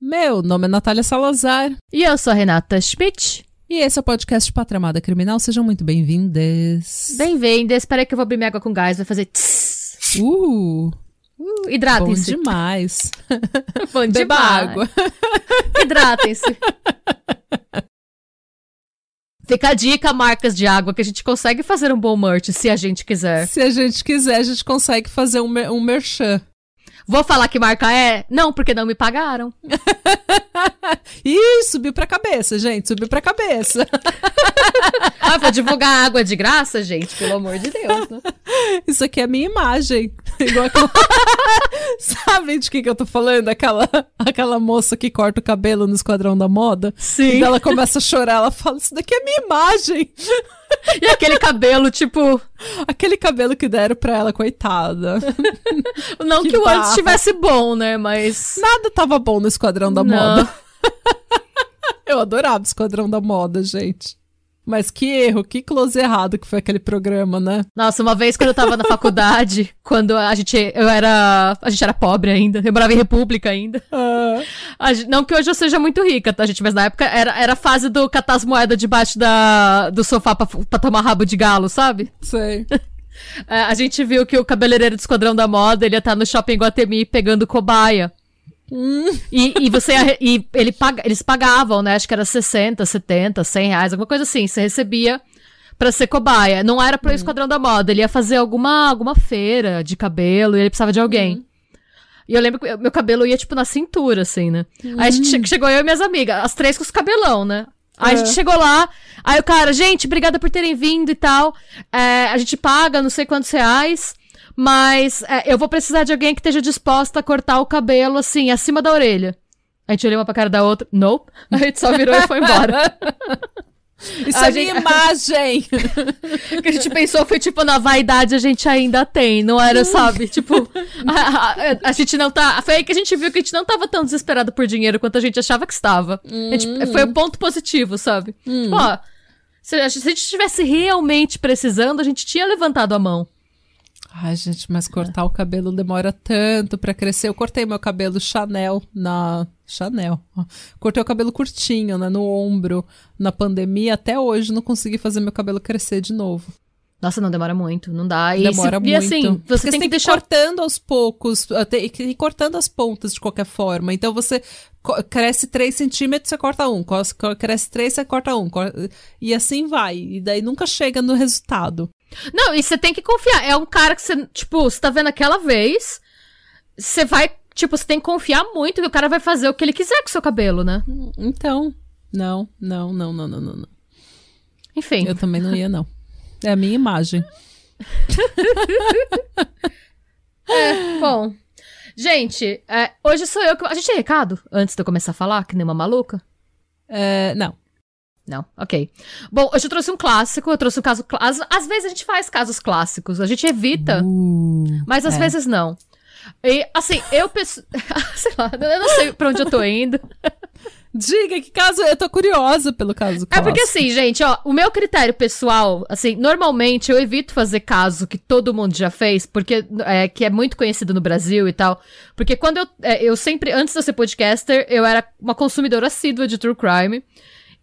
Meu nome é Natália Salazar. E eu sou a Renata Schmidt. E esse é o podcast Patramada Criminal. Sejam muito bem-vindas. Bem-vindas. Espera aí que eu vou abrir minha água com gás. Vai fazer tss. Uh! Uh, hidratem-se. Bom demais. Bom Beba demais. água. Hidratem-se. Fica a dica, marcas de água, que a gente consegue fazer um bom merch se a gente quiser. Se a gente quiser, a gente consegue fazer um, mer um merchan. Vou falar que marca é? Não, porque não me pagaram. Ih, subiu pra cabeça, gente. Subiu pra cabeça. Ah, vou divulgar água de graça, gente, pelo amor de Deus. Né? Isso aqui é a minha imagem. Igual aquela... Sabe de que, que eu tô falando? Aquela, aquela moça que corta o cabelo no Esquadrão da Moda. Sim. E ela começa a chorar, ela fala, isso daqui é minha imagem. E aquele cabelo, tipo, Aquele cabelo que deram pra ela, coitada. não Que que, o antes estivesse bom, né? Mas. Nada tava bom no Esquadrão da Não. Moda. Eu adorava o Esquadrão da Moda, gente. Mas que erro, que close errado que foi aquele programa, né? Nossa, uma vez quando eu tava na faculdade, quando a gente. Eu era. A gente era pobre ainda. Eu morava em República ainda. Ah, A não que hoje eu seja muito rica, tá, gente? Mas na época era, era a fase do catar as moedas debaixo da, do sofá pra, pra tomar rabo de galo, sabe? sei. É, a gente viu que o cabeleireiro do Esquadrão da Moda, ele ia estar no shopping Guatemi pegando cobaia. E, e você e ele paga, eles pagavam, né? Acho que era 60, 70, 100 reais, alguma coisa assim. Você recebia pra ser cobaia. Não era pro Esquadrão da Moda, ele ia fazer alguma, alguma feira de cabelo e ele precisava de alguém. E eu lembro que meu cabelo ia, tipo, na cintura, assim, né? Aí a gente che- chegou eu e minhas amigas, as três com os cabelão, né? Aí a gente chegou lá, aí o cara, gente, obrigada por terem vindo e tal. É, a gente paga não sei quantos reais, mas é, eu vou precisar de alguém que esteja disposta a cortar o cabelo, assim, acima da orelha. A gente olhou uma pra cara da outra, nope. A gente só virou e foi embora. Isso A é gente- minha imagem. O que a gente pensou foi, tipo, na vaidade a gente ainda tem, não era, sabe? Tipo, a, a- a gente não tá. Foi aí que a gente viu que a gente não tava tão desesperado por dinheiro quanto a gente achava que estava. Gente- foi o ponto positivo, sabe? Tipo, ó, se se a gente estivesse realmente precisando, a gente tinha levantado a mão. Ai, gente, mas cortar o cabelo demora tanto pra crescer. Eu cortei meu cabelo Chanel na. Chanel. Cortei o cabelo curtinho, né? No ombro. Na pandemia, até hoje não consegui fazer meu cabelo crescer de novo. Nossa, não demora muito, não dá. E, Demora se- muito. e assim, você Porque tem que ir deixar. cortando aos poucos, uh, tem que ir cortando as pontas de qualquer forma. Então você cresce 3 centímetros, você corta um. Cresce 3, você corta um. E assim vai. E daí nunca chega no resultado. Não, e você tem que confiar. É um cara que você, tipo, você tá vendo aquela vez, você vai, tipo, você tem que confiar muito que o cara vai fazer o que ele quiser com o seu cabelo, né? Então, não, não, não, não, não, não. Enfim. Eu também não ia, não. É a minha imagem. Bom, gente, é, hoje sou eu que. A gente tem recado antes de eu começar a falar, que nem uma maluca? É, não. Não, ok. Bom, hoje eu trouxe um clássico, eu trouxe um caso. clá- Às, às vezes a gente faz casos clássicos, a gente evita, Uh, mas às é. vezes não. E, assim, eu penso. sei lá, eu não sei pra onde eu tô indo. Diga que caso. Eu tô curiosa pelo caso. É porque clássico. assim, gente, ó, o meu critério pessoal, assim, normalmente eu evito fazer caso que todo mundo já fez, porque é, que é muito conhecido no Brasil e tal. Porque quando eu, é, eu sempre, antes de eu ser podcaster, eu era uma consumidora assídua de true crime.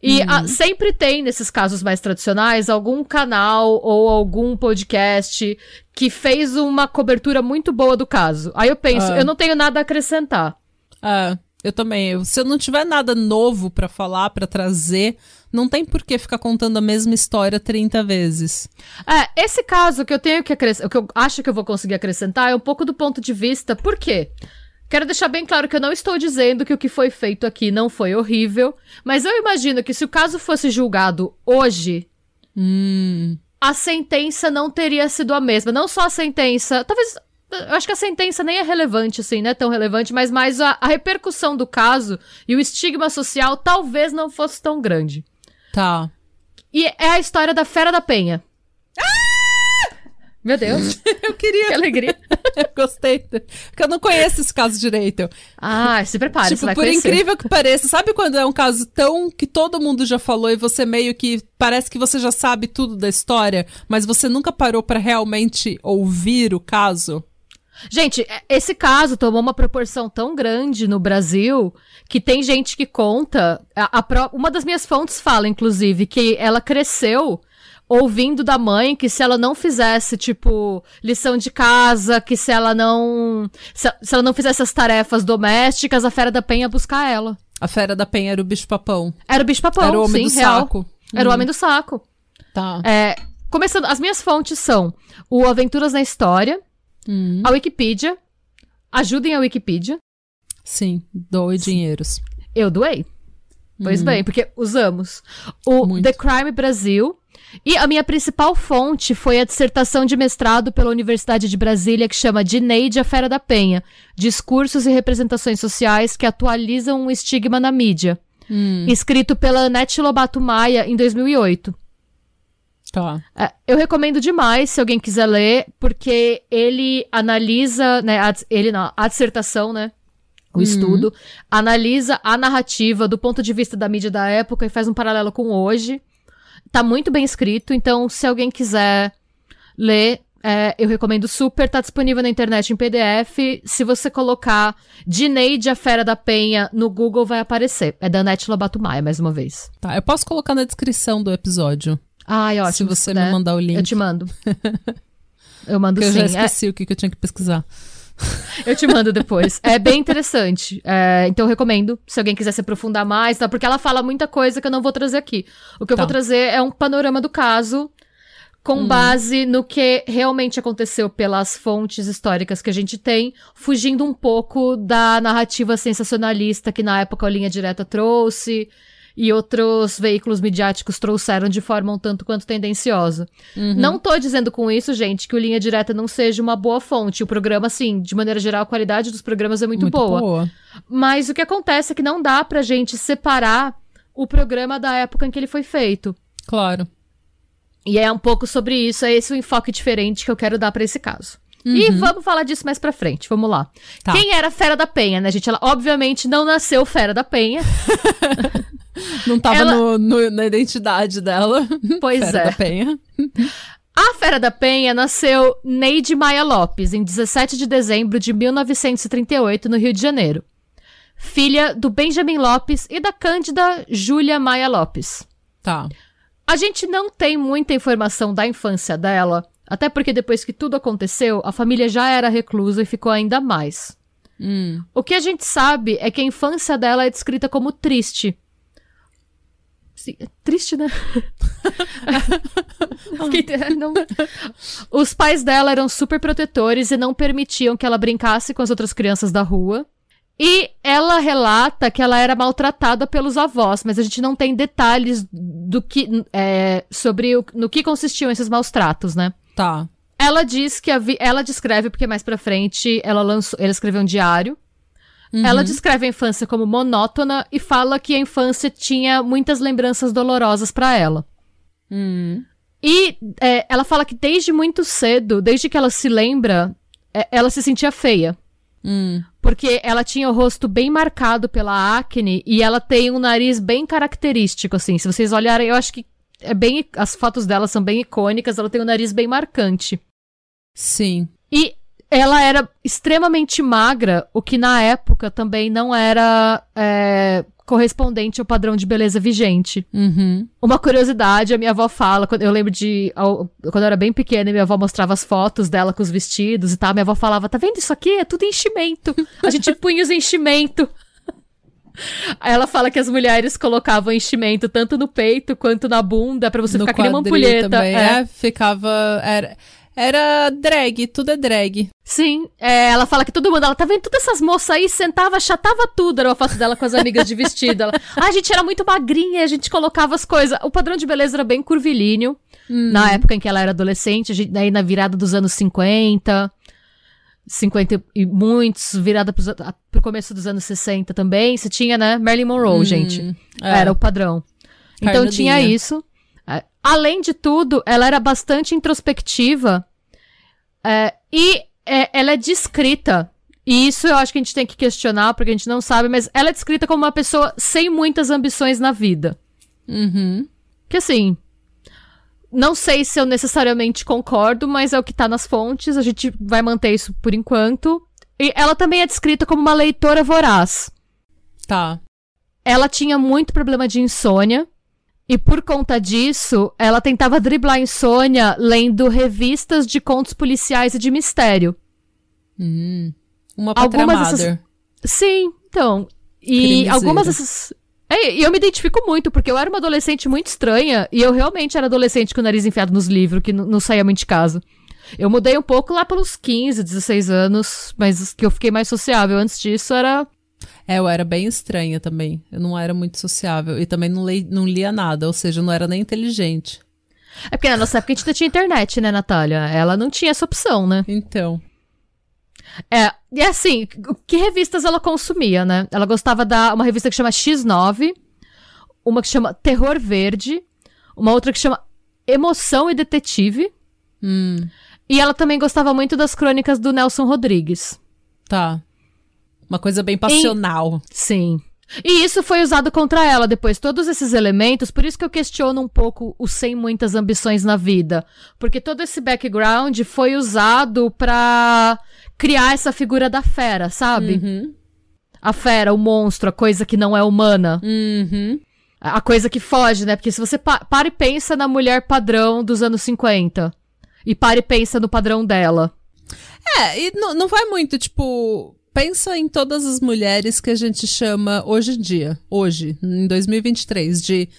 E ah, sempre tem, nesses casos mais tradicionais, algum canal ou algum podcast que fez uma cobertura muito boa do caso. Aí eu penso, Ah. eu não tenho nada a acrescentar. Ah, eu também. Se eu não tiver nada novo pra falar, pra trazer, não tem por que ficar contando a mesma história 30 vezes. É, esse caso que eu tenho que acrescentar, que eu acho que eu vou conseguir acrescentar é um pouco do ponto de vista, por quê? Quero deixar bem claro que eu não estou dizendo que o que foi feito aqui não foi horrível, mas eu imagino que se o caso fosse julgado hoje, Hum. a sentença não teria sido a mesma. Não só a sentença, talvez. Eu acho que a sentença nem é relevante, assim, não é tão relevante, mas mais a, a repercussão do caso e o estigma social talvez não fosse tão grande. Tá. E é a história da Fera da Penha. Meu Deus, Eu queria. que alegria. Eu gostei. Porque eu não conheço esse caso direito. Ah, se prepare, você tipo, vai por conhecer. incrível que pareça, sabe quando é um caso tão que todo mundo já falou e você meio que parece que você já sabe tudo da história, mas você nunca parou pra realmente ouvir o caso? Gente, é- esse caso tomou uma proporção tão grande no Brasil que tem gente que conta. a- a uma das minhas fontes fala, inclusive, que ela cresceu ouvindo da mãe que se ela não fizesse, tipo, lição de casa, que se ela não. Se, se ela não fizesse as tarefas domésticas, a fera da penha ia buscar ela. A fera da penha era o bicho papão. Era o bicho papão, era o homem sim, do real. saco. Era o homem do saco. Tá. É, começando, as minhas fontes são o Aventuras na História, Hum, a Wikipedia. Ajudem a Wikipedia. sim, doe dinheiros. Eu doei. Pois bem, porque usamos. O Muito. The Crime Brasil. E a minha principal fonte foi a dissertação de mestrado pela Universidade de Brasília, que chama Dineide a Fera da Penha. Discursos e representações sociais que atualizam um estigma na mídia. Hum, Escrito pela Anete Lobato Maia em 2008. tá. É, eu recomendo demais, se alguém quiser ler, porque ele analisa, né, a, ele não, a dissertação, né, o estudo, analisa a narrativa do ponto de vista da mídia da época e faz um paralelo com hoje. Tá muito bem escrito, então se alguém quiser ler, é, eu recomendo super, tá disponível na internet em PDF. Se você colocar Dineide a Fera da Penha no Google, vai aparecer. É da Anete Lobato Maia, mais uma vez. Tá, eu posso colocar na descrição do episódio. Ai, ótimo. se você puder. me mandar o link. Eu te mando. Eu mando Porque eu sim. já É, esqueci o que, que eu tinha que pesquisar. Eu te mando depois. É bem interessante. É, então eu recomendo, se alguém quiser se aprofundar mais, tá? Porque ela fala muita coisa que eu não vou trazer aqui. O que eu Tá. vou trazer é um panorama do caso com base no que realmente aconteceu pelas fontes históricas que a gente tem, fugindo um pouco da narrativa sensacionalista que na época a Linha Direta trouxe e outros veículos midiáticos trouxeram de forma um tanto quanto tendenciosa. Não tô dizendo com isso, gente, que o Linha Direta não seja uma boa fonte. O programa, assim, de maneira geral, a qualidade dos programas é muito, boa. Mas o que acontece é que não dá pra gente separar o programa da época em que ele foi feito. Claro. E é um pouco sobre isso, é esse o enfoque diferente que eu quero dar pra esse caso. E vamos falar disso mais pra frente, vamos lá. Tá. Quem era Fera da Penha, né, gente? Ela obviamente não nasceu Fera da Penha. Não tava Ela- no- no- na identidade dela. Pois Fera é. da Penha. A Fera da Penha nasceu Neide Maia Lopes, em 17 de dezembro de 1938, no Rio de Janeiro. Filha do Benjamin Lopes e da Cândida Júlia Maia Lopes. Tá. A gente não tem muita informação da infância dela, até porque depois que tudo aconteceu, a família já era reclusa e ficou ainda mais. Hum. O que a gente sabe é que a infância dela é descrita como triste. Sim, é triste, né? Não- Os pais dela eram super protetores e não permitiam que ela brincasse com as outras crianças da rua. E ela relata que ela era maltratada pelos avós, mas a gente não tem detalhes do que é, sobre o, no que consistiam esses maus tratos, né? Tá. Ela diz que a vi- ela descreve porque mais pra frente ela lançou, ela escreveu um diário. Ela descreve a infância como monótona e fala que a infância tinha muitas lembranças dolorosas pra ela. Hum. E é, ela fala que desde muito cedo, desde que ela se lembra, é, ela se sentia feia. Hum. Porque ela tinha o rosto bem marcado pela acne e ela tem um nariz bem característico, assim. Se vocês olharem, eu acho que é bem. As fotos dela são bem icônicas, ela tem um nariz bem marcante. Sim. E ela era extremamente magra, o que na época também não era é, correspondente ao padrão de beleza vigente. Uhum. Uma curiosidade, a minha avó fala, quando eu lembro de. quando eu era bem pequena, e minha avó mostrava as fotos dela com os vestidos e tal. Minha avó falava: tá vendo isso aqui? É tudo enchimento. A gente punha os enchimento. Ela fala que as mulheres colocavam enchimento tanto no peito quanto na bunda pra você no ficar que nem uma ampulheta. também. É. É, ficava. Era, era drag, tudo é drag. Sim, é, ela fala que todo mundo, ela tá vendo todas essas moças aí, sentava, achatava tudo, era uma foto dela com as amigas de vestido. Ela, ah, a gente era muito magrinha, a gente colocava as coisas. O padrão de beleza era bem curvilíneo, na época em que ela era adolescente, gente, aí na virada dos anos 50, 50 e muitos, virada pros, a- pro começo dos anos 60 também, você tinha, né, Marilyn Monroe, gente. é. Era o padrão. Então tinha isso. Além de tudo, ela era bastante introspectiva é, e é, ela é descrita. E isso eu acho que a gente tem que questionar, porque a gente não sabe, mas ela é descrita como uma pessoa sem muitas ambições na vida. Uhum. Que assim. Não sei se eu necessariamente concordo, mas é o que tá nas fontes, a gente vai manter isso por enquanto. E ela também é descrita como uma leitora voraz. Tá. Ela tinha muito problema de insônia. E por conta disso, ela tentava driblar a insônia lendo revistas de contos policiais e de mistério. Hum. Uma Algumas dessas- Sim, então. E algumas dessas. É, e eu me identifico muito, porque eu era uma adolescente muito estranha, e eu realmente era adolescente com o nariz enfiado nos livros, que não saía muito de casa. Eu mudei um pouco lá pelos 15, 16 anos, mas que eu fiquei mais sociável. Antes disso era. É, eu era bem estranha também. Eu não era muito sociável. E também não, lei- não lia nada, ou seja, eu não era nem inteligente. É porque na nossa época a gente não tinha internet, né, Natália? Ela não tinha essa opção, né? Então. É, e assim, que revistas ela consumia, né? Ela gostava da uma revista que chama X9, uma que chama Terror Verde, uma outra que chama Emoção e Detetive, Hum, e ela também gostava muito das crônicas do Nelson Rodrigues. tá. Uma coisa bem passional. Sim. E isso foi usado contra ela depois, todos esses elementos, por isso que eu questiono um pouco o sem muitas ambições na vida. Porque todo esse background foi usado pra criar essa figura da fera, sabe? Uhum. A fera, o monstro, a coisa que não é humana. Uhum. A coisa que foge, né? Porque se você pa para e pensa na mulher padrão dos anos 50 e para e pensa no padrão dela. É, e não, não vai muito, tipo. Pensa em todas as mulheres que a gente chama hoje em dia, hoje, em 2023, de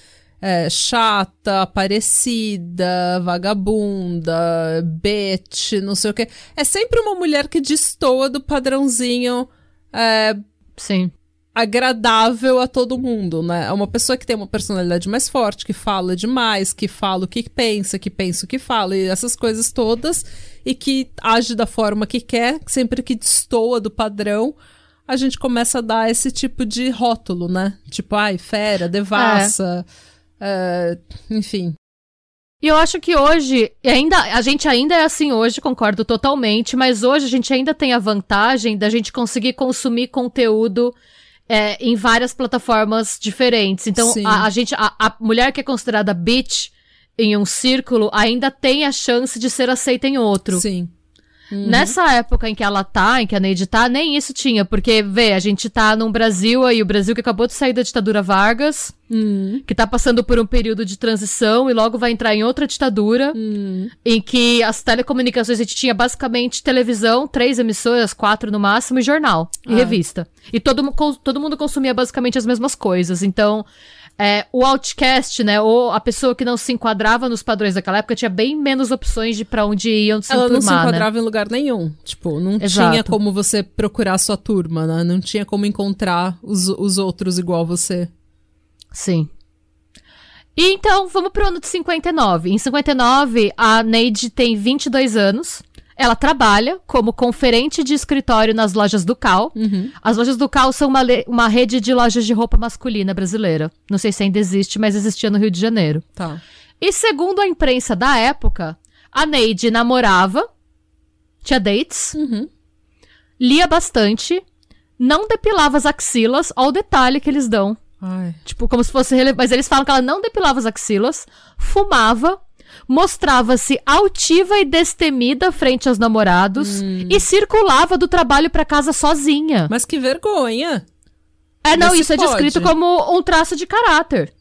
é, chata, parecida, vagabunda, bitch, não sei o quê. É sempre uma mulher que destoa do padrãozinho é, Sim. Agradável a todo mundo, né? É uma pessoa que tem uma personalidade mais forte, que fala demais, que fala o que pensa, que pensa o que fala, e essas coisas todas, e que age da forma que quer, sempre que destoa do padrão, a gente começa a dar esse tipo de rótulo, né? Tipo, ai, fera, devassa, é, enfim. E eu acho que hoje, ainda, a gente ainda é assim hoje, concordo totalmente, mas hoje a gente ainda tem a vantagem da gente conseguir consumir conteúdo é, em várias plataformas diferentes. Então, a, a gente, a, a mulher que é considerada bitch em um círculo ainda tem a chance de ser aceita em outro. Sim. Uhum. Nessa época em que ela tá, em que a Neide tá, nem isso tinha, porque, vê, a gente tá num Brasil aí, o Brasil que acabou de sair da ditadura Vargas, Hum, que tá passando por um período de transição e logo vai entrar em outra ditadura, hum. em que as telecomunicações a gente tinha basicamente televisão, três emissoras, quatro no máximo, e jornal e Ah. revista. E todo, todo mundo consumia basicamente as mesmas coisas. Então, é, o outcast, né, ou a pessoa que não se enquadrava nos padrões daquela época, tinha bem menos opções de pra onde iam se Ela não se enturmar, né? enquadrava em lugar nenhum. Tipo, não Exato. tinha como você procurar a sua turma, né? Não tinha como encontrar os, os outros igual você. Sim. E então, vamos pro ano de 59. Em 59, a Neide tem 22 anos. Ela trabalha como conferente de escritório nas lojas do Cal. Uhum. As lojas do Cal são uma, uma rede de lojas de roupa masculina brasileira. Não sei se ainda existe, mas existia no Rio de Janeiro. Tá. E segundo a imprensa da época, a Neide namorava, tinha dates, Uhum. lia bastante, não depilava as axilas, ó o detalhe que eles dão. Ai. Tipo, como se fosse rele... Mas eles falam que ela não depilava as axilas, fumava, mostrava-se altiva e destemida frente aos namorados e circulava do trabalho pra casa sozinha. Mas que vergonha! É, não, isso é descrito pode. como um traço de caráter.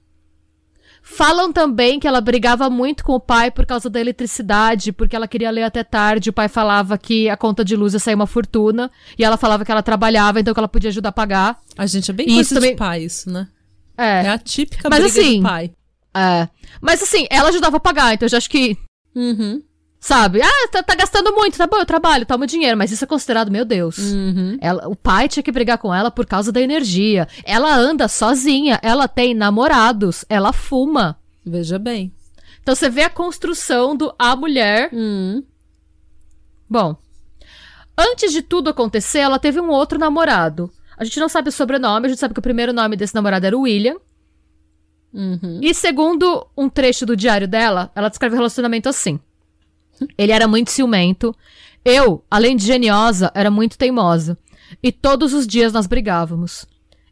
Falam também que ela brigava muito com o pai por causa da eletricidade, porque ela queria ler até tarde. O pai falava que a conta de luz ia sair uma fortuna. E ela falava que ela trabalhava, então que ela podia ajudar a pagar. A gente é bem Isso coisa também- de pai, isso, né? É. É a típica Mas briga assim- de pai. É. Mas assim, ela ajudava a pagar, então eu já acho que. Uhum. Sabe? Ah, tá, tá gastando muito, tá bom, eu trabalho, toma o dinheiro, mas isso é considerado, meu Deus. Uhum. Ela, o pai tinha que brigar com ela por causa da energia. Ela anda sozinha, ela tem namorados, ela fuma. Veja bem. Então você vê a construção do a mulher. Hum. Bom, antes de tudo acontecer, ela teve um outro namorado. A gente não sabe o sobrenome, a gente sabe que o primeiro nome desse namorado era William. Uhum. E segundo um trecho do diário dela, ela descreve o relacionamento assim. Ele era muito ciumento. Eu, além de geniosa, era muito teimosa. E todos os dias nós brigávamos.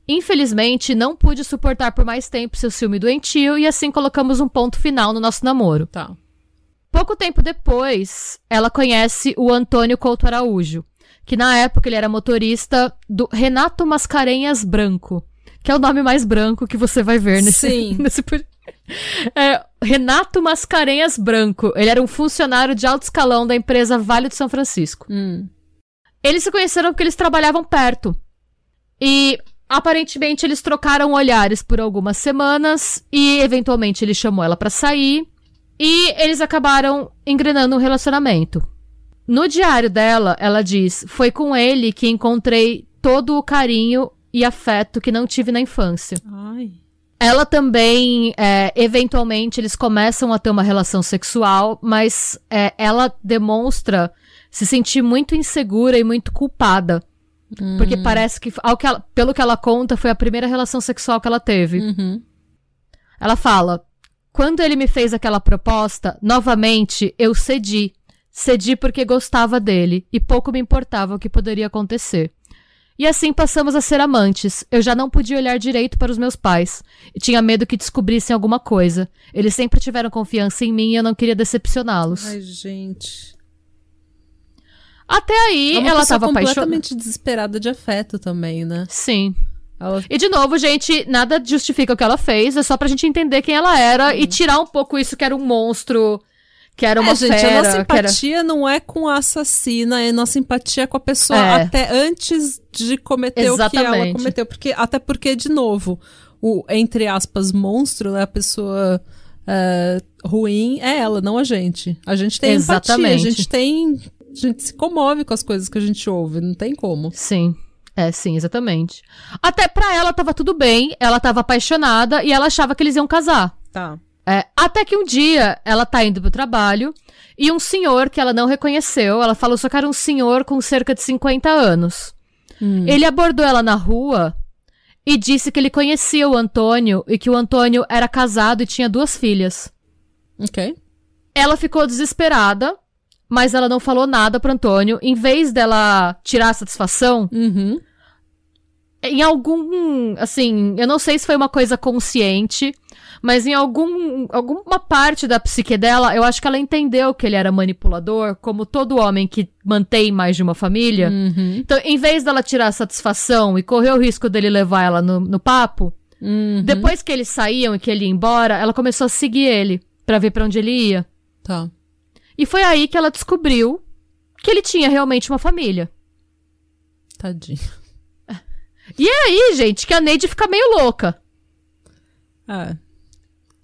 Infelizmente, não pude suportar por mais tempo seu ciúme doentio e assim colocamos um ponto final no nosso namoro. Tá. Pouco tempo depois, ela conhece o Antônio Couto Araújo, que na época ele era motorista do Renato Mascarenhas Branco, que é o nome mais branco que você vai ver nesse, Sim. nesse É, Renato Mascarenhas Branco. Ele era um funcionário de alto escalão da empresa Vale do São Francisco. Hum. Eles se conheceram porque eles trabalhavam perto. E aparentemente eles trocaram olhares por algumas semanas e eventualmente ele chamou ela pra sair e eles acabaram engrenando um relacionamento. No diário dela, ela diz: "Foi com ele que encontrei todo o carinho e afeto que não tive na infância." Ai. Ela também, é, eventualmente, eles começam a ter uma relação sexual, mas é, ela demonstra se sentir muito insegura e muito culpada. Porque parece que, ao que ela- pelo que ela conta, foi a primeira relação sexual que ela teve. Uhum. Ela fala: quando ele me fez aquela proposta, novamente eu cedi. Cedi porque gostava dele e pouco me importava o que poderia acontecer. E assim passamos a ser amantes. Eu já não podia olhar direito para os meus pais. E tinha medo que descobrissem alguma coisa. Eles sempre tiveram confiança em mim e eu não queria decepcioná-los. Ai, gente. Até aí, É ela pessoa tava apaixonada. completamente desesperada de afeto também, né? Sim. Ela... E de novo, gente, nada justifica o que ela fez, é só pra gente entender quem ela era e tirar um pouco isso que era um monstro, que era uma é, gente, fera, a nossa que era... empatia não é com a assassina, é nossa empatia com a pessoa É. até antes de cometer o que ela Exatamente. cometeu. Porque, até porque, de novo, o, entre aspas, monstro, né, a pessoa é, ruim é ela, não a gente. A gente tem empatia, a Exatamente. gente tem. A gente se comove com as coisas que a gente ouve, não tem como. Sim. É, sim, exatamente. Até pra ela tava tudo bem, ela tava apaixonada e ela achava que eles iam casar. Tá. É, até que um dia ela tá indo pro trabalho e um senhor que ela não reconheceu, ela falou só que era um senhor com cerca de 50 anos. Hum. Ele abordou ela na rua e disse que ele conhecia o Antônio e que o Antônio era casado e tinha duas filhas. Ok. Ela ficou desesperada, mas ela não falou nada pro Antônio. Em vez dela tirar a satisfação, Uhum. em algum, assim, eu não sei se foi uma coisa consciente, mas em algum, alguma parte da psique dela, eu acho que ela entendeu que ele era manipulador, como todo homem que mantém mais de uma família. Uhum. Então, em vez dela tirar a satisfação e correr o risco dele levar ela no, no papo, Uhum. depois que eles saíam e que ele ia embora, ela começou a seguir ele pra ver pra onde ele ia. Tá. E foi aí que ela descobriu que ele tinha realmente uma família. Tadinho. E é aí, gente, que a Neide fica meio louca. É.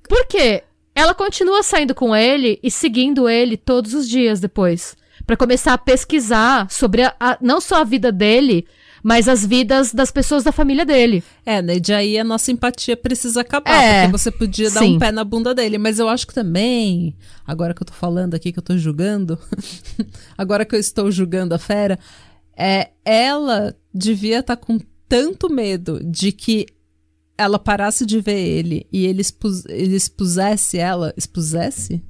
Por quê? Ela continua saindo com ele e seguindo ele todos os dias depois. Pra começar a pesquisar sobre a- a- não só a vida dele, mas as vidas das pessoas da família dele. É, né? De aí a nossa empatia precisa acabar, É, porque você podia dar sim. um pé na bunda dele. Mas eu acho que também, agora que eu tô falando aqui, que eu tô julgando, agora que eu estou julgando a fera, é, ela devia estar com tanto medo de que ela parasse de ver ele e ele, expus, ele expusesse ela. Expusesse?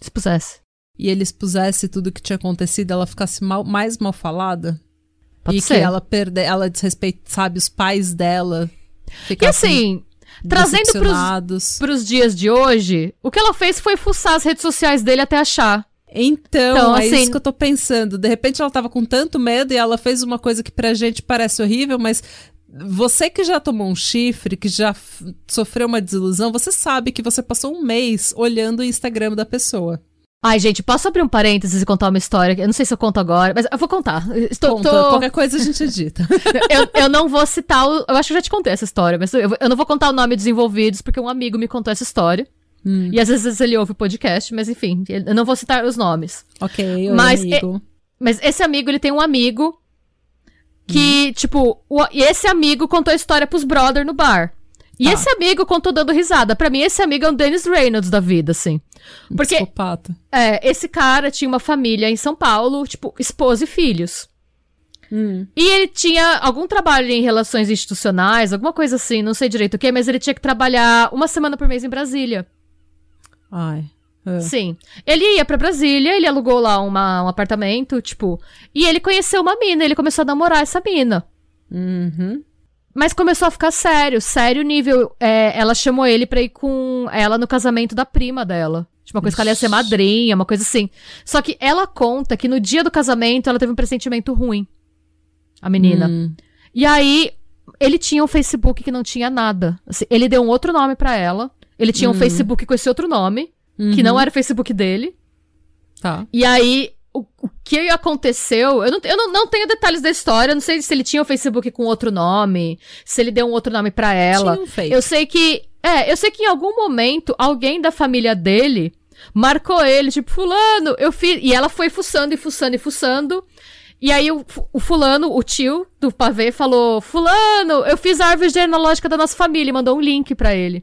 Se pusesse. E ele expusesse tudo que tinha acontecido, ela ficasse mal- mais mal falada. Pode e ser. que ela perde, ela desrespeita, sabe, os pais dela. E ficassem assim, trazendo pros, pros dias de hoje, o que ela fez foi fuçar as redes sociais dele até achar. Então, Então, é assim- isso que eu tô pensando. De repente ela tava com tanto medo e ela fez uma coisa que pra gente parece horrível, mas você que já tomou um chifre, que já sofreu uma desilusão, você sabe que você passou um mês olhando o Instagram da pessoa. Ai, gente, posso abrir um parênteses e contar uma história? Eu não sei se eu conto agora, mas eu vou contar. Estou, Conta, tô- qualquer coisa a gente edita. eu, eu não vou citar o. Eu acho que eu já te contei essa história, mas eu, eu não vou contar o nome dos envolvidos, porque um amigo me contou essa história. Hum. E às vezes ele ouve o podcast, mas enfim, eu não vou citar os nomes. ok, Mas amigo. Mas esse amigo, ele tem um amigo que, tipo, o- e esse amigo contou a história pros brother no bar. E Tá. esse amigo contou dando risada. Pra mim, esse amigo é um Dennis Reynolds da vida, assim. Porque Psicopata. é, esse cara tinha uma família em São Paulo, tipo, esposa e filhos. Hum. E ele tinha algum trabalho em relações institucionais, alguma coisa assim, não sei direito o que, mas ele tinha que trabalhar uma semana por mês em Brasília. Ai. É. Sim. Ele ia pra Brasília, ele alugou lá uma- um apartamento, tipo, e ele conheceu uma mina, ele começou a namorar essa mina. Uhum. Mas começou a ficar sério, sério nível. é, ela chamou ele pra ir com ela no casamento da prima dela. Tipo, uma coisa que ela ia ser Ixi. madrinha, uma coisa assim. Só que ela conta que no dia do casamento ela teve um pressentimento ruim. A menina. Hum. E aí, ele tinha um Facebook que não tinha nada. Assim, ele deu um outro nome pra ela. Ele tinha um Hum. Facebook com esse outro nome, que Uhum. não era o Facebook dele. Tá. E aí, o, o que aconteceu? Eu, não, eu não, não tenho detalhes da história. eu Não sei se ele tinha o Facebook com outro nome, se ele deu um outro nome pra ela. Tinha um fake. Eu sei que. É, eu sei que em algum momento alguém da família dele marcou ele, tipo, Fulano, eu fiz. E ela foi fuçando e fuçando e fuçando. E aí o, o fulano, o tio do pavê, falou: Fulano, eu fiz a árvore genealógica da nossa família e mandou um link pra ele.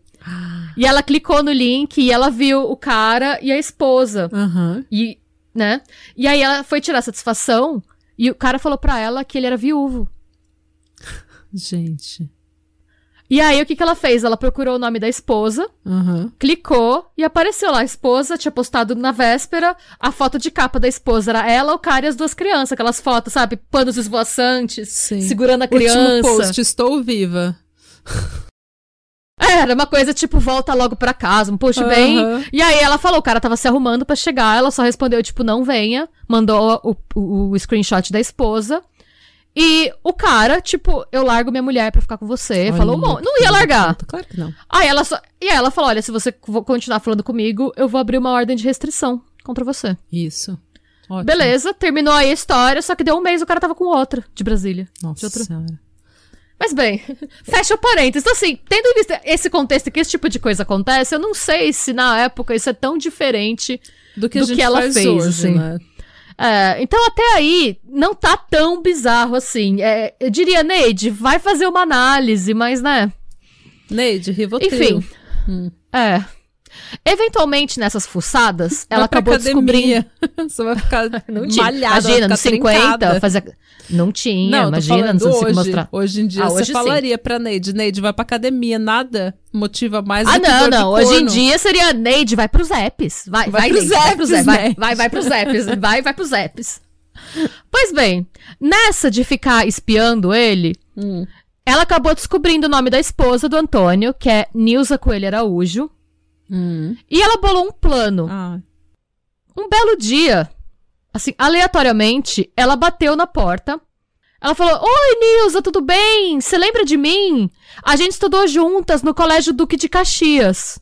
E ela clicou no link e ela viu o cara e a esposa. Aham. E, né? E aí ela foi tirar satisfação e o cara falou pra ela que ele era viúvo. Gente. E aí o que que ela fez? Ela procurou o nome da esposa, Aham. clicou e apareceu lá. A esposa tinha postado na véspera a foto de capa da esposa. Era ela, o cara e as duas crianças. Aquelas fotos, sabe? Panos esvoaçantes, Sim. segurando a Último criança. post, estou viva. Era uma coisa tipo, volta logo pra casa, um post bem. Aham. E aí ela falou, o cara tava se arrumando pra chegar, ela só respondeu, tipo, não venha. Mandou o, o, o screenshot da esposa. E o cara, tipo, eu largo minha mulher pra ficar com você. falou, Olha, bom, não ia largar. Claro que não. Aí ela só. E aí ela falou: olha, se você vo- continuar falando comigo, eu vou abrir uma ordem de restrição contra você. Isso. Ótimo. Beleza, terminou aí a história, só que deu um mês o cara tava com outra de Brasília. Nossa de outro- senhora. Mas bem, fecha o parênteses. Então, assim, tendo em vista esse contexto que esse tipo de coisa acontece, eu não sei se na época isso é tão diferente. Do que Do que ela fez, hoje, assim. né? É, então, até aí, não tá tão bizarro assim. É, eu diria, Neide, vai fazer uma análise, mas, né? Neide, Rivotril. Enfim. Hum. É. Eventualmente, nessas fuçadas, ela acabou descobrindo. Você vai ficar Não tinha. malhada, Imagina, nos 50, trincada. fazia... Não tinha, Não, imagina, não sei hoje. mostrar. Hoje em dia Ah, você hoje sim. falaria pra Neide, Neide, vai pra academia, nada motiva mais Ah, não, não. Hoje em dia seria Neide, vai pros apps. Vai, Vai vai, pros Neide, vai pros apps. Vai, Neide. vai, vai pros apps. Vai, vai pros apps. Pois bem, nessa de ficar espiando ele, Hum. ela acabou descobrindo o nome da esposa do Antônio, que é Nilza Coelho Araújo, Hum. e ela bolou um plano. Ah, Um belo dia, assim, aleatoriamente, ela bateu na porta. Ela falou: Oi, Nilza, tudo bem? Você lembra de mim? A gente estudou juntas no Colégio Duque de Caxias.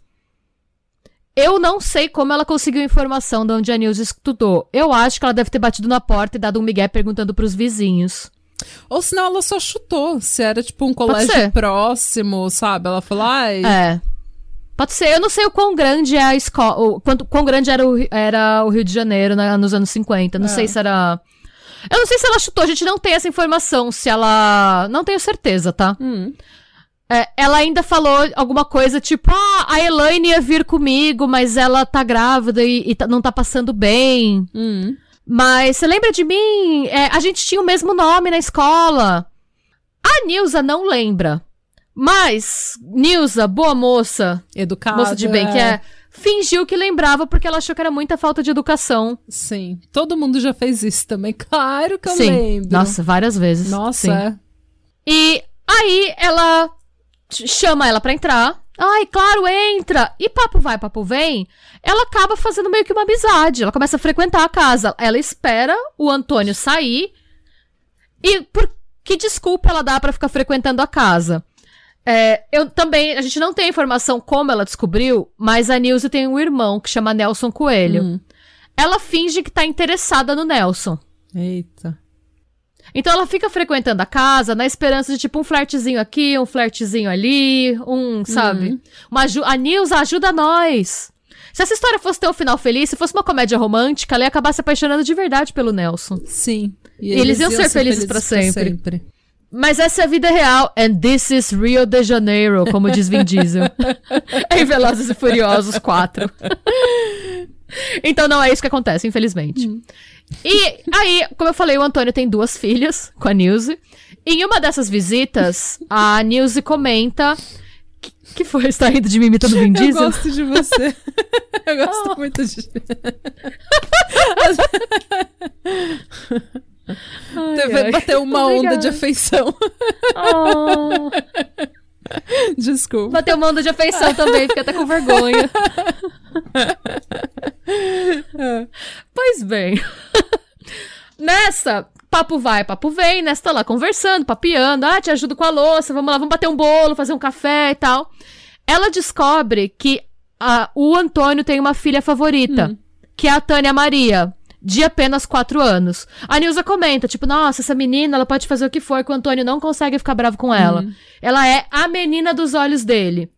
Eu não sei como ela conseguiu informação de onde a Nilza estudou. Eu acho que ela deve ter batido na porta e dado um migué perguntando pros vizinhos. Ou senão ela só chutou. Se era tipo um colégio próximo, sabe? Ela falou, ai. É. Pode ser. Eu não sei o quão grande é a escola. Quanto, quão grande era o, era o Rio de Janeiro na- nos anos 50. Não É. sei se era. Eu não sei se ela chutou, a gente não tem essa informação. Se ela. Não tenho certeza, tá? Hum. É, ela ainda falou alguma coisa tipo: Ah, a Elaine ia vir comigo, mas ela tá grávida e, e tá- não tá passando bem. Hum. Mas você lembra de mim? É, a gente tinha o mesmo nome na escola. A Nilza não lembra. Mas, Nilza, boa moça, Educada. moça de bem que é, fingiu que lembrava porque ela achou que era muita falta de educação. Sim. Todo mundo já fez isso também. Claro que eu Sim. lembro. Nossa, várias vezes. Nossa, Sim. é. E aí ela ch- chama ela pra entrar. Ai, claro, entra. E papo vai, papo vem. Ela acaba fazendo meio que uma amizade. Ela começa a frequentar a casa. Ela espera o Antônio sair. E por que desculpa ela dá pra ficar frequentando a casa? É, eu também, a gente não tem informação como ela descobriu, mas a Nilce tem um irmão que chama Nelson Coelho. Hum. Ela finge que tá interessada no Nelson. Eita. Então ela fica frequentando a casa na esperança de tipo um flertezinho aqui, um flertezinho ali, um, sabe? Uma aju a Nilza ajuda nós. Se essa história fosse ter um final feliz, se fosse uma comédia romântica, ela ia acabar se apaixonando de verdade pelo Nelson. Sim. E Eles iam ser felizes pra sempre. sempre. Mas essa é a vida real. And this is Rio de Janeiro, como diz Vin Diesel. em Velozes e Furiosos 4. Então não é isso que acontece, infelizmente. Hum. E aí, como eu falei, o Antônio tem duas filhas com a Nilce. Em uma dessas visitas, a Nilce comenta. Que, que foi? Você tá rindo de mim imitando Vin Diesel? Eu gosto de você. Eu gosto oh. muito de. Ai, ai. Bateu uma onda de afeição. Oh. Desculpa. Bateu uma onda de afeição também, fica até com vergonha. pois bem. Nessa, papo vai, papo vem, né? Você tá lá conversando, papiando. Ah, te ajudo com a louça, vamos lá, vamos bater um bolo, fazer um café e tal. Ela descobre que a, o Antônio tem uma filha favorita, hum. que é a Tânia Maria de apenas quatro anos. A Nilza comenta, tipo, nossa, essa menina, ela pode fazer o que for, que o Antônio não consegue ficar bravo com ela. Uhum. Ela é a menina dos olhos dele.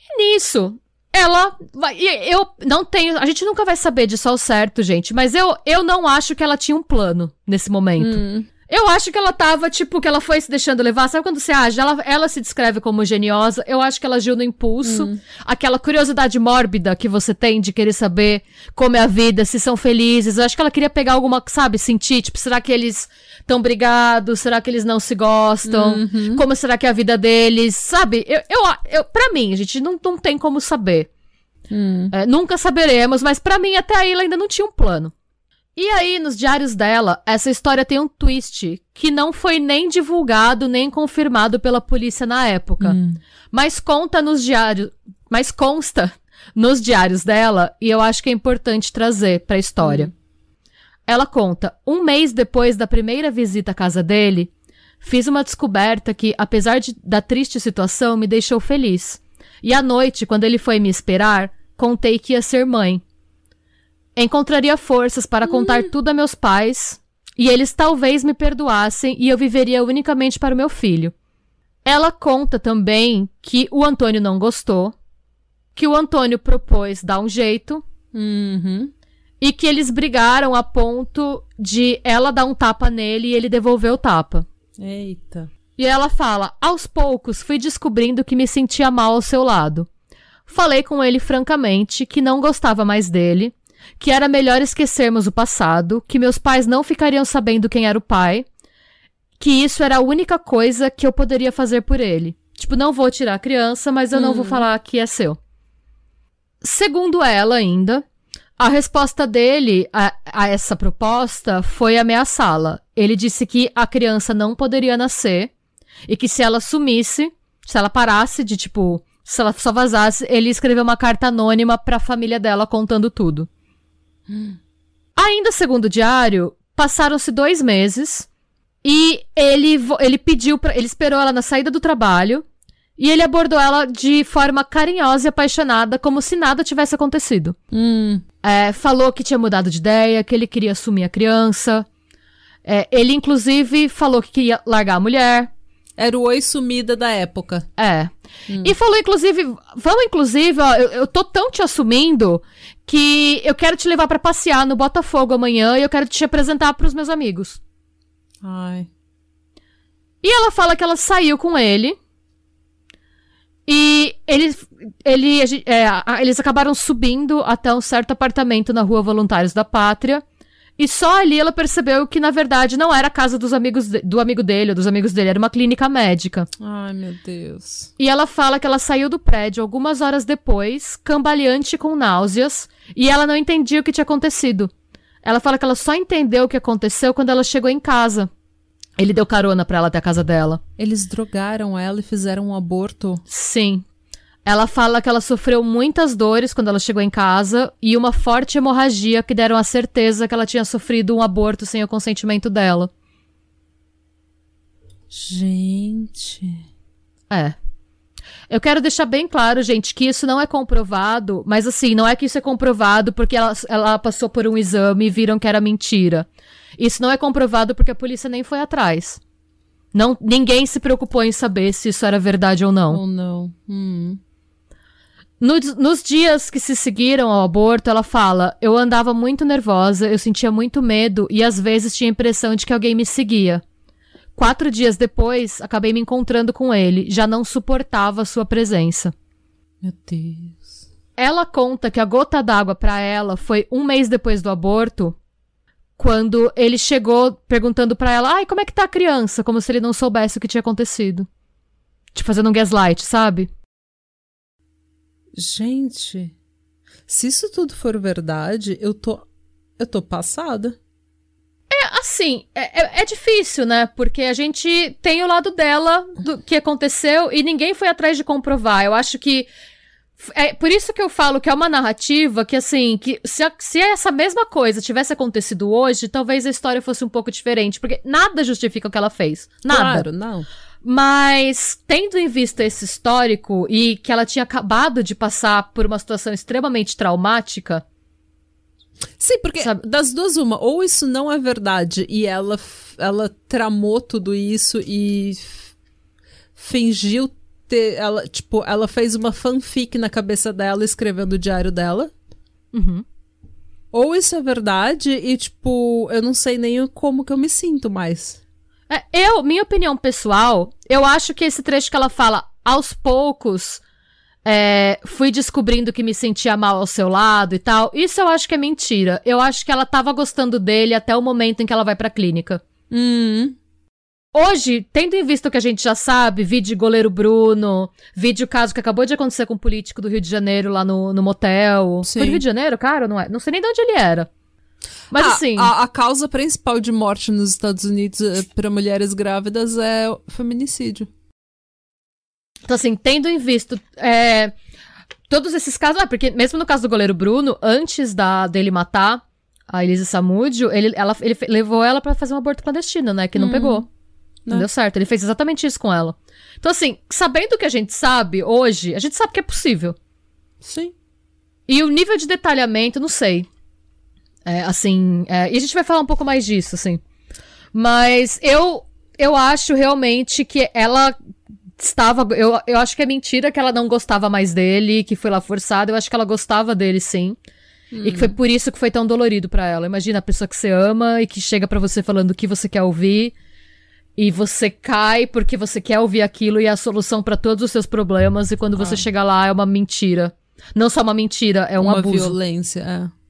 E nisso, ela vai. Eu não tenho. A gente nunca vai saber disso ao certo, gente. Mas eu, eu não acho que ela tinha um plano nesse momento. Hum. Eu acho que ela tava, tipo, que ela foi se deixando levar. Sabe quando você age? Ela, ela se descreve como geniosa. Eu acho que ela agiu no impulso. Hum. Aquela curiosidade mórbida que você tem de querer saber como é a vida, se são felizes. Eu acho que ela queria pegar alguma, sabe, sentir, tipo, será que eles estão brigados? Será que eles não se gostam? Uhum. Como será que é a vida deles? Sabe? Eu, eu, eu, pra mim, a gente não, não tem como saber. Hum. É, nunca saberemos, mas para mim até aí ela ainda não tinha um plano. E aí, nos diários dela, essa história tem um twist que não foi nem divulgado nem confirmado pela polícia na época. Hum. Mas conta nos diários. Mas consta nos diários dela, e eu acho que é importante trazer pra história. Hum. Ela conta: um mês depois da primeira visita à casa dele, fiz uma descoberta que, apesar de, da triste situação, me deixou feliz. E à noite, quando ele foi me esperar, contei que ia ser mãe. Encontraria forças para contar hum. tudo a meus pais, e eles talvez me perdoassem e eu viveria unicamente para o meu filho. Ela conta também que o Antônio não gostou, que o Antônio propôs dar um jeito, uhum. e que eles brigaram a ponto de ela dar um tapa nele e ele devolver o tapa. Eita. E ela fala: aos poucos fui descobrindo que me sentia mal ao seu lado. Falei com ele francamente que não gostava mais dele que era melhor esquecermos o passado, que meus pais não ficariam sabendo quem era o pai, que isso era a única coisa que eu poderia fazer por ele. Tipo, não vou tirar a criança, mas eu hum. não vou hum. falar que é seu. Segundo ela, ainda, a resposta dele a, a essa proposta foi ameaçá-la. Ele disse que a criança não poderia nascer e que se ela sumisse, se ela parasse de, tipo, se ela só vazasse, ele escreveu uma carta anônima para a família dela contando tudo. Ainda segundo o diário, passaram-se dois meses e ele, ele pediu para ele esperou ela na saída do trabalho e ele abordou ela de forma carinhosa e apaixonada, como se nada tivesse acontecido. Hum. É, falou que tinha mudado de ideia, que ele queria assumir a criança. É, ele, inclusive, falou que queria largar a mulher. Era o oi sumida da época. É. Hum. E falou, inclusive, vamos, inclusive, ó, eu, eu tô tão te assumindo que eu quero te levar para passear no Botafogo amanhã e eu quero te apresentar para os meus amigos. Ai. E ela fala que ela saiu com ele. E ele, ele, é, eles acabaram subindo até um certo apartamento na rua Voluntários da Pátria. E só ali ela percebeu que, na verdade, não era a casa dos amigos de, do amigo dele ou dos amigos dele, era uma clínica médica. Ai, meu Deus. E ela fala que ela saiu do prédio algumas horas depois, cambaleante com náuseas, e ela não entendia o que tinha acontecido. Ela fala que ela só entendeu o que aconteceu quando ela chegou em casa. Ele deu carona pra ela até a casa dela. Eles drogaram ela e fizeram um aborto? Sim. Ela fala que ela sofreu muitas dores quando ela chegou em casa e uma forte hemorragia que deram a certeza que ela tinha sofrido um aborto sem o consentimento dela. Gente. É. Eu quero deixar bem claro, gente, que isso não é comprovado, mas assim, não é que isso é comprovado porque ela, ela passou por um exame e viram que era mentira. Isso não é comprovado porque a polícia nem foi atrás. Não, ninguém se preocupou em saber se isso era verdade ou não. Ou não. Hum. Nos, nos dias que se seguiram ao aborto, ela fala: Eu andava muito nervosa, eu sentia muito medo e às vezes tinha a impressão de que alguém me seguia. Quatro dias depois, acabei me encontrando com ele, já não suportava sua presença. Meu Deus. ela conta que a gota d'água para ela foi um mês depois do aborto, quando ele chegou perguntando para ela, ai, como é que tá a criança? Como se ele não soubesse o que tinha acontecido. Tipo, fazendo um gaslight, sabe? Gente, se isso tudo for verdade, eu tô. Eu tô passada. É, assim, é, é, é, difícil, né? Porque a gente tem o lado dela do que aconteceu e ninguém foi atrás de comprovar. Eu acho que. É por isso que eu falo que é uma narrativa que, assim, que se, se essa mesma coisa tivesse acontecido hoje, talvez a história fosse um pouco diferente. Porque nada justifica o que ela fez. Nada. Claro, não. Mas, tendo em vista esse histórico e que ela tinha acabado de passar por uma situação extremamente traumática. Sim, porque sabe? das duas, uma, ou isso não é verdade e ela, ela tramou tudo isso e fingiu ter. Ela, tipo, ela fez uma fanfic na cabeça dela escrevendo o diário dela. Uhum. Ou isso é verdade e, tipo, eu não sei nem como que eu me sinto mais. É, eu, minha opinião pessoal, eu acho que esse trecho que ela fala, aos poucos, é, fui descobrindo que me sentia mal ao seu lado e tal, isso eu acho que é mentira. Eu acho que ela tava gostando dele até o momento em que ela vai pra clínica. Hum. Hoje, tendo em vista o que a gente já sabe, vídeo goleiro Bruno, vídeo caso que acabou de acontecer com um político do Rio de Janeiro lá no, no motel. Sim. Foi do Rio de Janeiro, cara? Não, é? não sei nem de onde ele era. Mas ah, assim. A, a, causa principal de morte nos Estados Unidos eh, para mulheres grávidas é o feminicídio. Então, assim, tendo em vista. É, todos esses casos. Ah, porque mesmo no caso do goleiro Bruno, antes da, dele matar a Elisa Samúdio, ele, ela, ele levou ela para fazer um aborto clandestino, né? Que não uhum. pegou. Não. não deu certo. Ele fez exatamente isso com ela. Então, assim, sabendo o que a gente sabe hoje, a gente sabe que é possível. Sim. E o nível de detalhamento, não sei. É, assim, é, e a gente vai falar um pouco mais disso, assim. Mas eu, eu acho realmente que ela estava. Eu, eu acho que é mentira que ela não gostava mais dele, que foi lá forçada. Eu acho que ela gostava dele, sim. Hum. E que foi por isso que foi tão dolorido para ela. Imagina a pessoa que você ama e que chega para você falando o que você quer ouvir. E você cai porque você quer ouvir aquilo e é a solução para todos os seus problemas. E quando ah. você chega lá é uma mentira. Não só uma mentira, é um uma abuso. Uma violência, é.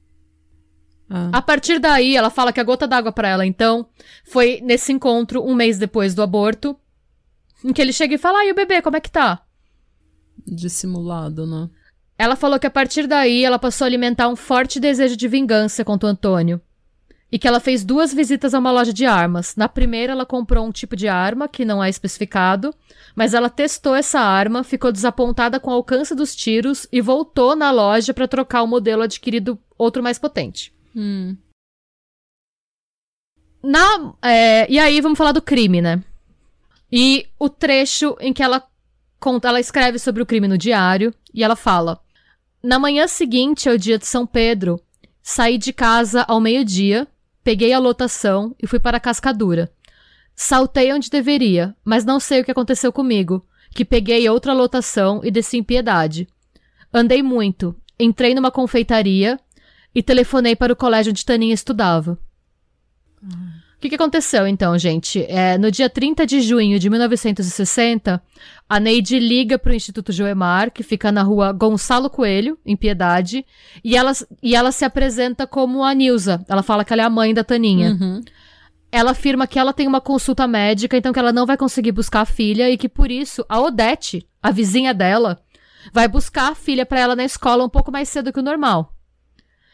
Ah. A partir daí, ela fala que a gota d'água para ela, então, foi nesse encontro, um mês depois do aborto, em que ele chega e fala: Ah, e o bebê, como é que tá? Dissimulado, né? Ela falou que a partir daí ela passou a alimentar um forte desejo de vingança contra o Antônio. E que ela fez duas visitas a uma loja de armas. Na primeira, ela comprou um tipo de arma que não é especificado, mas ela testou essa arma, ficou desapontada com o alcance dos tiros e voltou na loja para trocar o modelo adquirido outro mais potente. Hum. Na, é, e aí vamos falar do crime, né? E o trecho em que ela conta, ela escreve sobre o crime no diário e ela fala: Na manhã seguinte ao dia de São Pedro, saí de casa ao meio-dia, peguei a lotação e fui para a cascadura. Saltei onde deveria, mas não sei o que aconteceu comigo, que peguei outra lotação e desci em piedade. Andei muito, entrei numa confeitaria, e telefonei para o colégio onde Taninha estudava. O que, que, aconteceu então, gente? É, no dia 30 de junho de 1960, a Neide liga para o Instituto Joemar, que fica na rua Gonçalo Coelho, em Piedade, e ela, e ela se apresenta como a Nilza. Ela fala que ela é a mãe da Taninha. Uhum. Ela afirma que ela tem uma consulta médica, então que ela não vai conseguir buscar a filha e que por isso a Odete, a vizinha dela, vai buscar a filha para ela na escola um pouco mais cedo que o normal.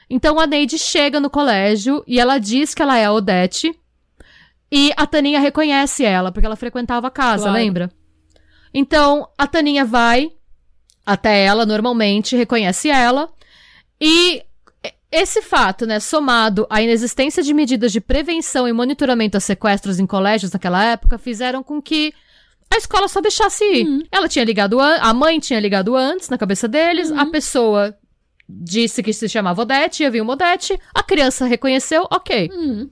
Então a Neide chega no colégio e ela diz que ela é a Odete. E a Taninha reconhece ela, porque ela frequentava a casa, claro. lembra? Então a Taninha vai até ela normalmente, reconhece ela. E esse fato, né, somado à inexistência de medidas de prevenção e monitoramento a sequestros em colégios naquela época, fizeram com que a escola só deixasse ir. Uhum. Ela tinha ligado, a mãe tinha ligado antes na cabeça deles, uhum. a pessoa disse que se chamava Odete, havia uma Odete, a criança reconheceu, ok. Hum.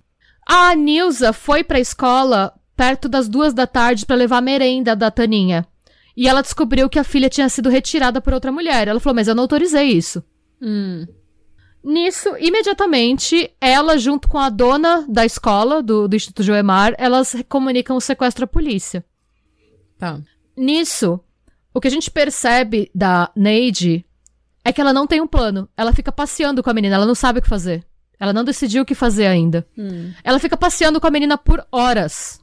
A Nilza foi pra escola perto das duas da tarde para levar a merenda da Taninha. E ela descobriu que a filha tinha sido retirada por outra mulher. Ela falou, mas eu não autorizei isso. Hum. Nisso, imediatamente, ela, junto com a dona da escola, do, do Instituto Joemar, elas comunicam o sequestro à polícia. Tá. Nisso, o que a gente percebe da Neide é que ela não tem um plano. Ela fica passeando com a menina, ela não sabe o que fazer. Ela não decidiu o que fazer ainda. Hum. Ela fica passeando com a menina por horas.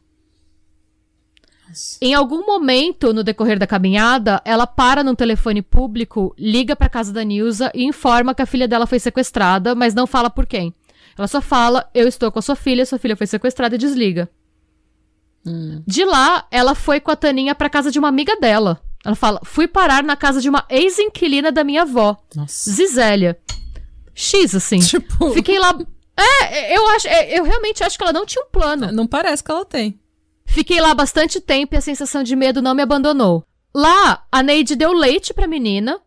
Nossa. Em algum momento no decorrer da caminhada, ela para num telefone público, liga pra casa da Nilza e informa que a filha dela foi sequestrada, mas não fala por quem. Ela só fala: Eu estou com a sua filha, sua filha foi sequestrada e desliga. Hum. De lá, ela foi com a Taninha pra casa de uma amiga dela. Ela fala: Fui parar na casa de uma ex-inquilina da minha avó, Nossa. Zizélia. X, assim. Tipo, Fiquei lá. É, eu acho, é, eu realmente acho que ela não tinha um plano. não parece que ela tem. Fiquei lá bastante tempo e a sensação de medo não me abandonou. Lá, a Neide deu leite pra menina.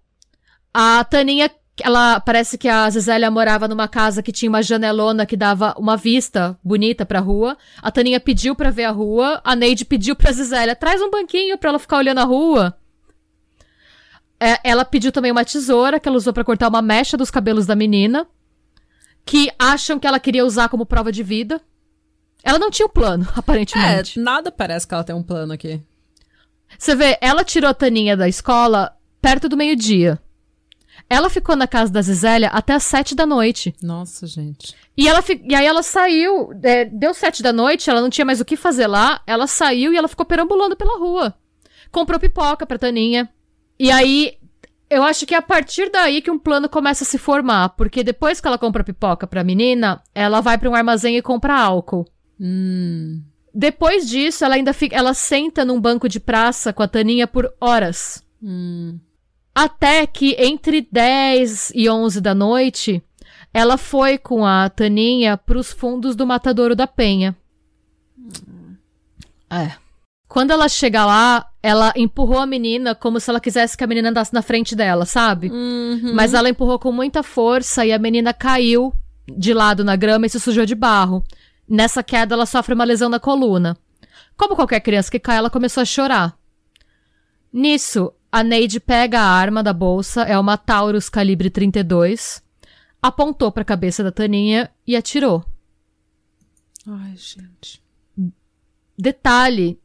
A Taninha, ela parece que a Zizélia morava numa casa que tinha uma janelona que dava uma vista bonita pra rua. A Taninha pediu pra ver a rua. A Neide pediu pra Zizélia, traz um banquinho pra ela ficar olhando a rua. É, ela pediu também uma tesoura que ela usou pra cortar uma mecha dos cabelos da menina. Que acham que ela queria usar como prova de vida. Ela não tinha um plano, aparentemente. É, nada parece que ela tem um plano aqui. Você vê, ela tirou a Taninha da escola perto do meio-dia. Ela ficou na casa da Zizélia até as sete da noite. Nossa, gente. E, ela fi- e aí ela saiu, é, deu sete da noite, ela não tinha mais o que fazer lá, ela saiu e ela ficou perambulando pela rua. Comprou pipoca pra Taninha. E aí, eu acho que é a partir daí que um plano começa a se formar, porque depois que ela compra pipoca pra menina, ela vai pra um armazém e compra álcool. Hum. Depois disso, ela ainda fica, ela senta num banco de praça com a Taninha por horas. Hum. Até que entre 10 e 11 da noite, ela foi com a Taninha pros fundos do Matadouro da Penha. É. Quando ela chega lá, ela empurrou a menina como se ela quisesse que a menina andasse na frente dela, sabe? Uhum. Mas ela empurrou com muita força e a menina caiu de lado na grama e se sujou de barro. Nessa queda, ela sofre uma lesão na coluna. Como qualquer criança que cai, ela começou a chorar. Nisso, a Neide pega a arma da bolsa, é uma Taurus calibre 32, apontou pra cabeça da Taninha e atirou. Ai, gente. Detalhe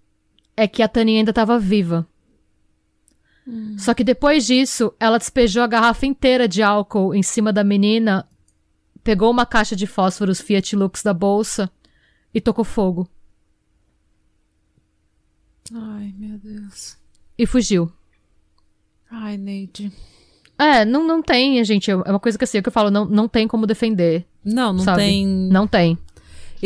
é que a Taninha ainda estava viva. Só que depois disso, ela despejou a garrafa inteira de álcool em cima da menina, pegou uma caixa de fósforos Fiat Lux da bolsa e tocou fogo. Ai, meu Deus. E fugiu. Ai, Neide. É, não, não tem, gente. É uma coisa que assim, é o que eu falo, não, não tem como defender. Não, não sabe? tem. Não tem.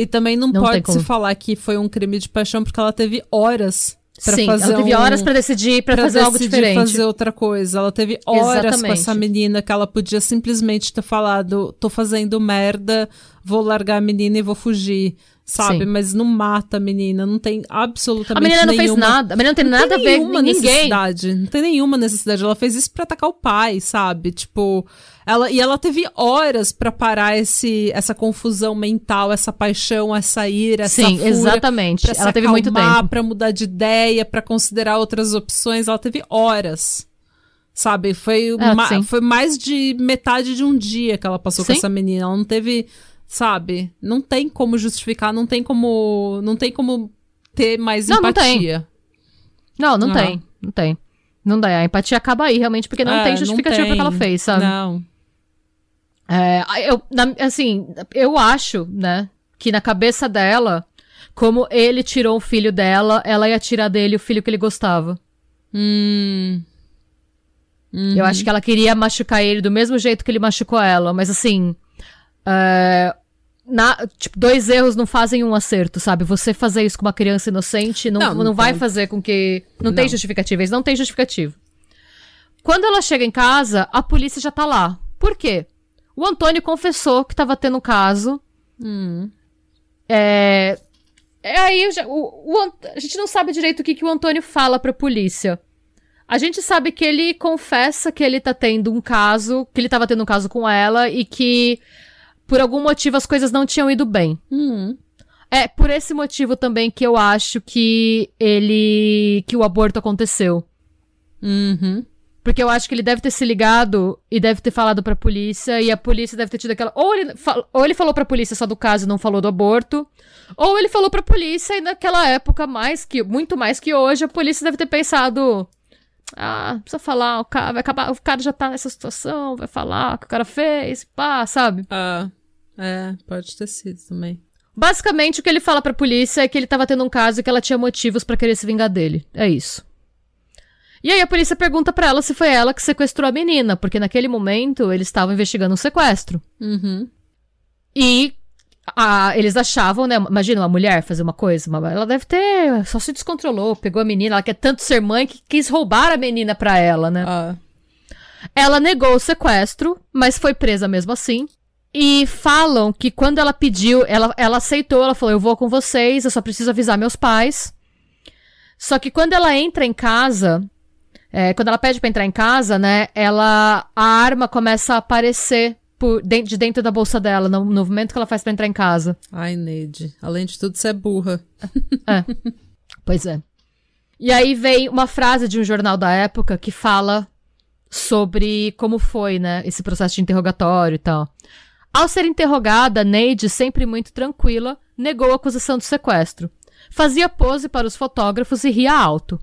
E também não, Não pode se falar que foi um crime de paixão, porque ela teve horas pra Sim, fazer ela teve um- horas pra decidir, pra fazer algo diferente. fazer outra coisa. Ela teve horas com Exatamente. essa menina que ela podia simplesmente ter falado: tô fazendo merda, vou largar a menina e vou fugir. Sabe? Sim. Mas não mata a menina, não tem absolutamente A menina não fez nenhuma- nada. A menina não tem não nada tem a ver com nenhuma ninguém. necessidade. Não tem nenhuma necessidade. Ela fez isso pra atacar o pai, sabe? Tipo, ela e ela teve horas pra parar esse essa confusão mental, essa paixão, essa ira, essa Sim, exatamente. Pra se Ela teve muito acalmar, tempo. Pra mudar de ideia, pra considerar outras opções. Ela teve horas. Sabe? Foi, Ah, ma- sim. foi mais de metade de um dia que ela passou com Sim. essa menina. Ela não teve. Sabe? Não tem como justificar, não tem como. Não tem como ter mais Não, não tem. empatia. Não, não Ah. tem. Não tem. Não dá. A empatia acaba aí, realmente, porque não É, tem justificativa tem. pra que ela fez, sabe? Não. É, eu, na- assim, eu acho, né, que na cabeça dela, como ele tirou o filho dela, ela ia tirar dele o filho que ele gostava. Hum. Uhum. Eu acho que ela queria machucar ele do mesmo jeito que ele machucou ela, mas assim. é, na- tipo, dois erros não fazem um acerto, sabe? Você fazer isso com uma criança inocente não, Não, não, não vai tem. fazer com que. Não, tem Não. justificativa, eles não tem justificativo. Quando ela chega em casa, a polícia já tá lá. Por quê? O Antônio confessou que tava tendo um caso. Hum. É. é aí o, o a gente não sabe direito o que, que o Antônio fala pra polícia. A gente sabe que ele confessa que ele tá tendo um caso, que ele tava tendo um caso com ela e que por algum motivo as coisas não tinham ido bem. Hum. É por esse motivo também que eu acho que ele que o aborto aconteceu. Uhum. Porque eu acho que ele deve ter se ligado e deve ter falado pra polícia, e a polícia deve ter tido aquela. Ou ele, fa- ou ele falou pra polícia só do caso e não falou do aborto, ou ele falou pra polícia e naquela época, mais que, muito mais que hoje, a polícia deve ter pensado. Ah, precisa falar, o cara vai acabar, o cara já tá nessa situação, vai falar o que o cara fez, pá, sabe? Ah, é, pode ter sido também. Basicamente, o que ele fala pra polícia é que ele tava tendo um caso e que ela tinha motivos pra querer se vingar dele. É isso. E aí a polícia pergunta pra ela se foi ela que sequestrou a menina, porque naquele momento eles estavam investigando um sequestro. Uhum. E a- eles achavam, né? Imagina uma mulher fazer uma coisa, uma- ela deve ter. Só se descontrolou, pegou a menina, ela quer tanto ser mãe que quis roubar a menina pra ela, né? Ah, Ela negou o sequestro, mas foi presa mesmo assim. E falam que quando ela pediu, ela, ela aceitou, ela falou: Eu vou com vocês, eu só preciso avisar meus pais. Só que quando ela entra em casa, é, quando ela pede pra entrar em casa, né, ela. A arma começa a aparecer por, de, de dentro da bolsa dela, no, no movimento que ela faz pra entrar em casa. ai, Neide. Além de tudo, você é burra. Pois é. E aí vem uma frase de um jornal da época que fala sobre como foi, né, esse processo de interrogatório e tal. Ao ser interrogada, Neide, sempre muito tranquila, negou a acusação de sequestro. Fazia pose para os fotógrafos e ria alto.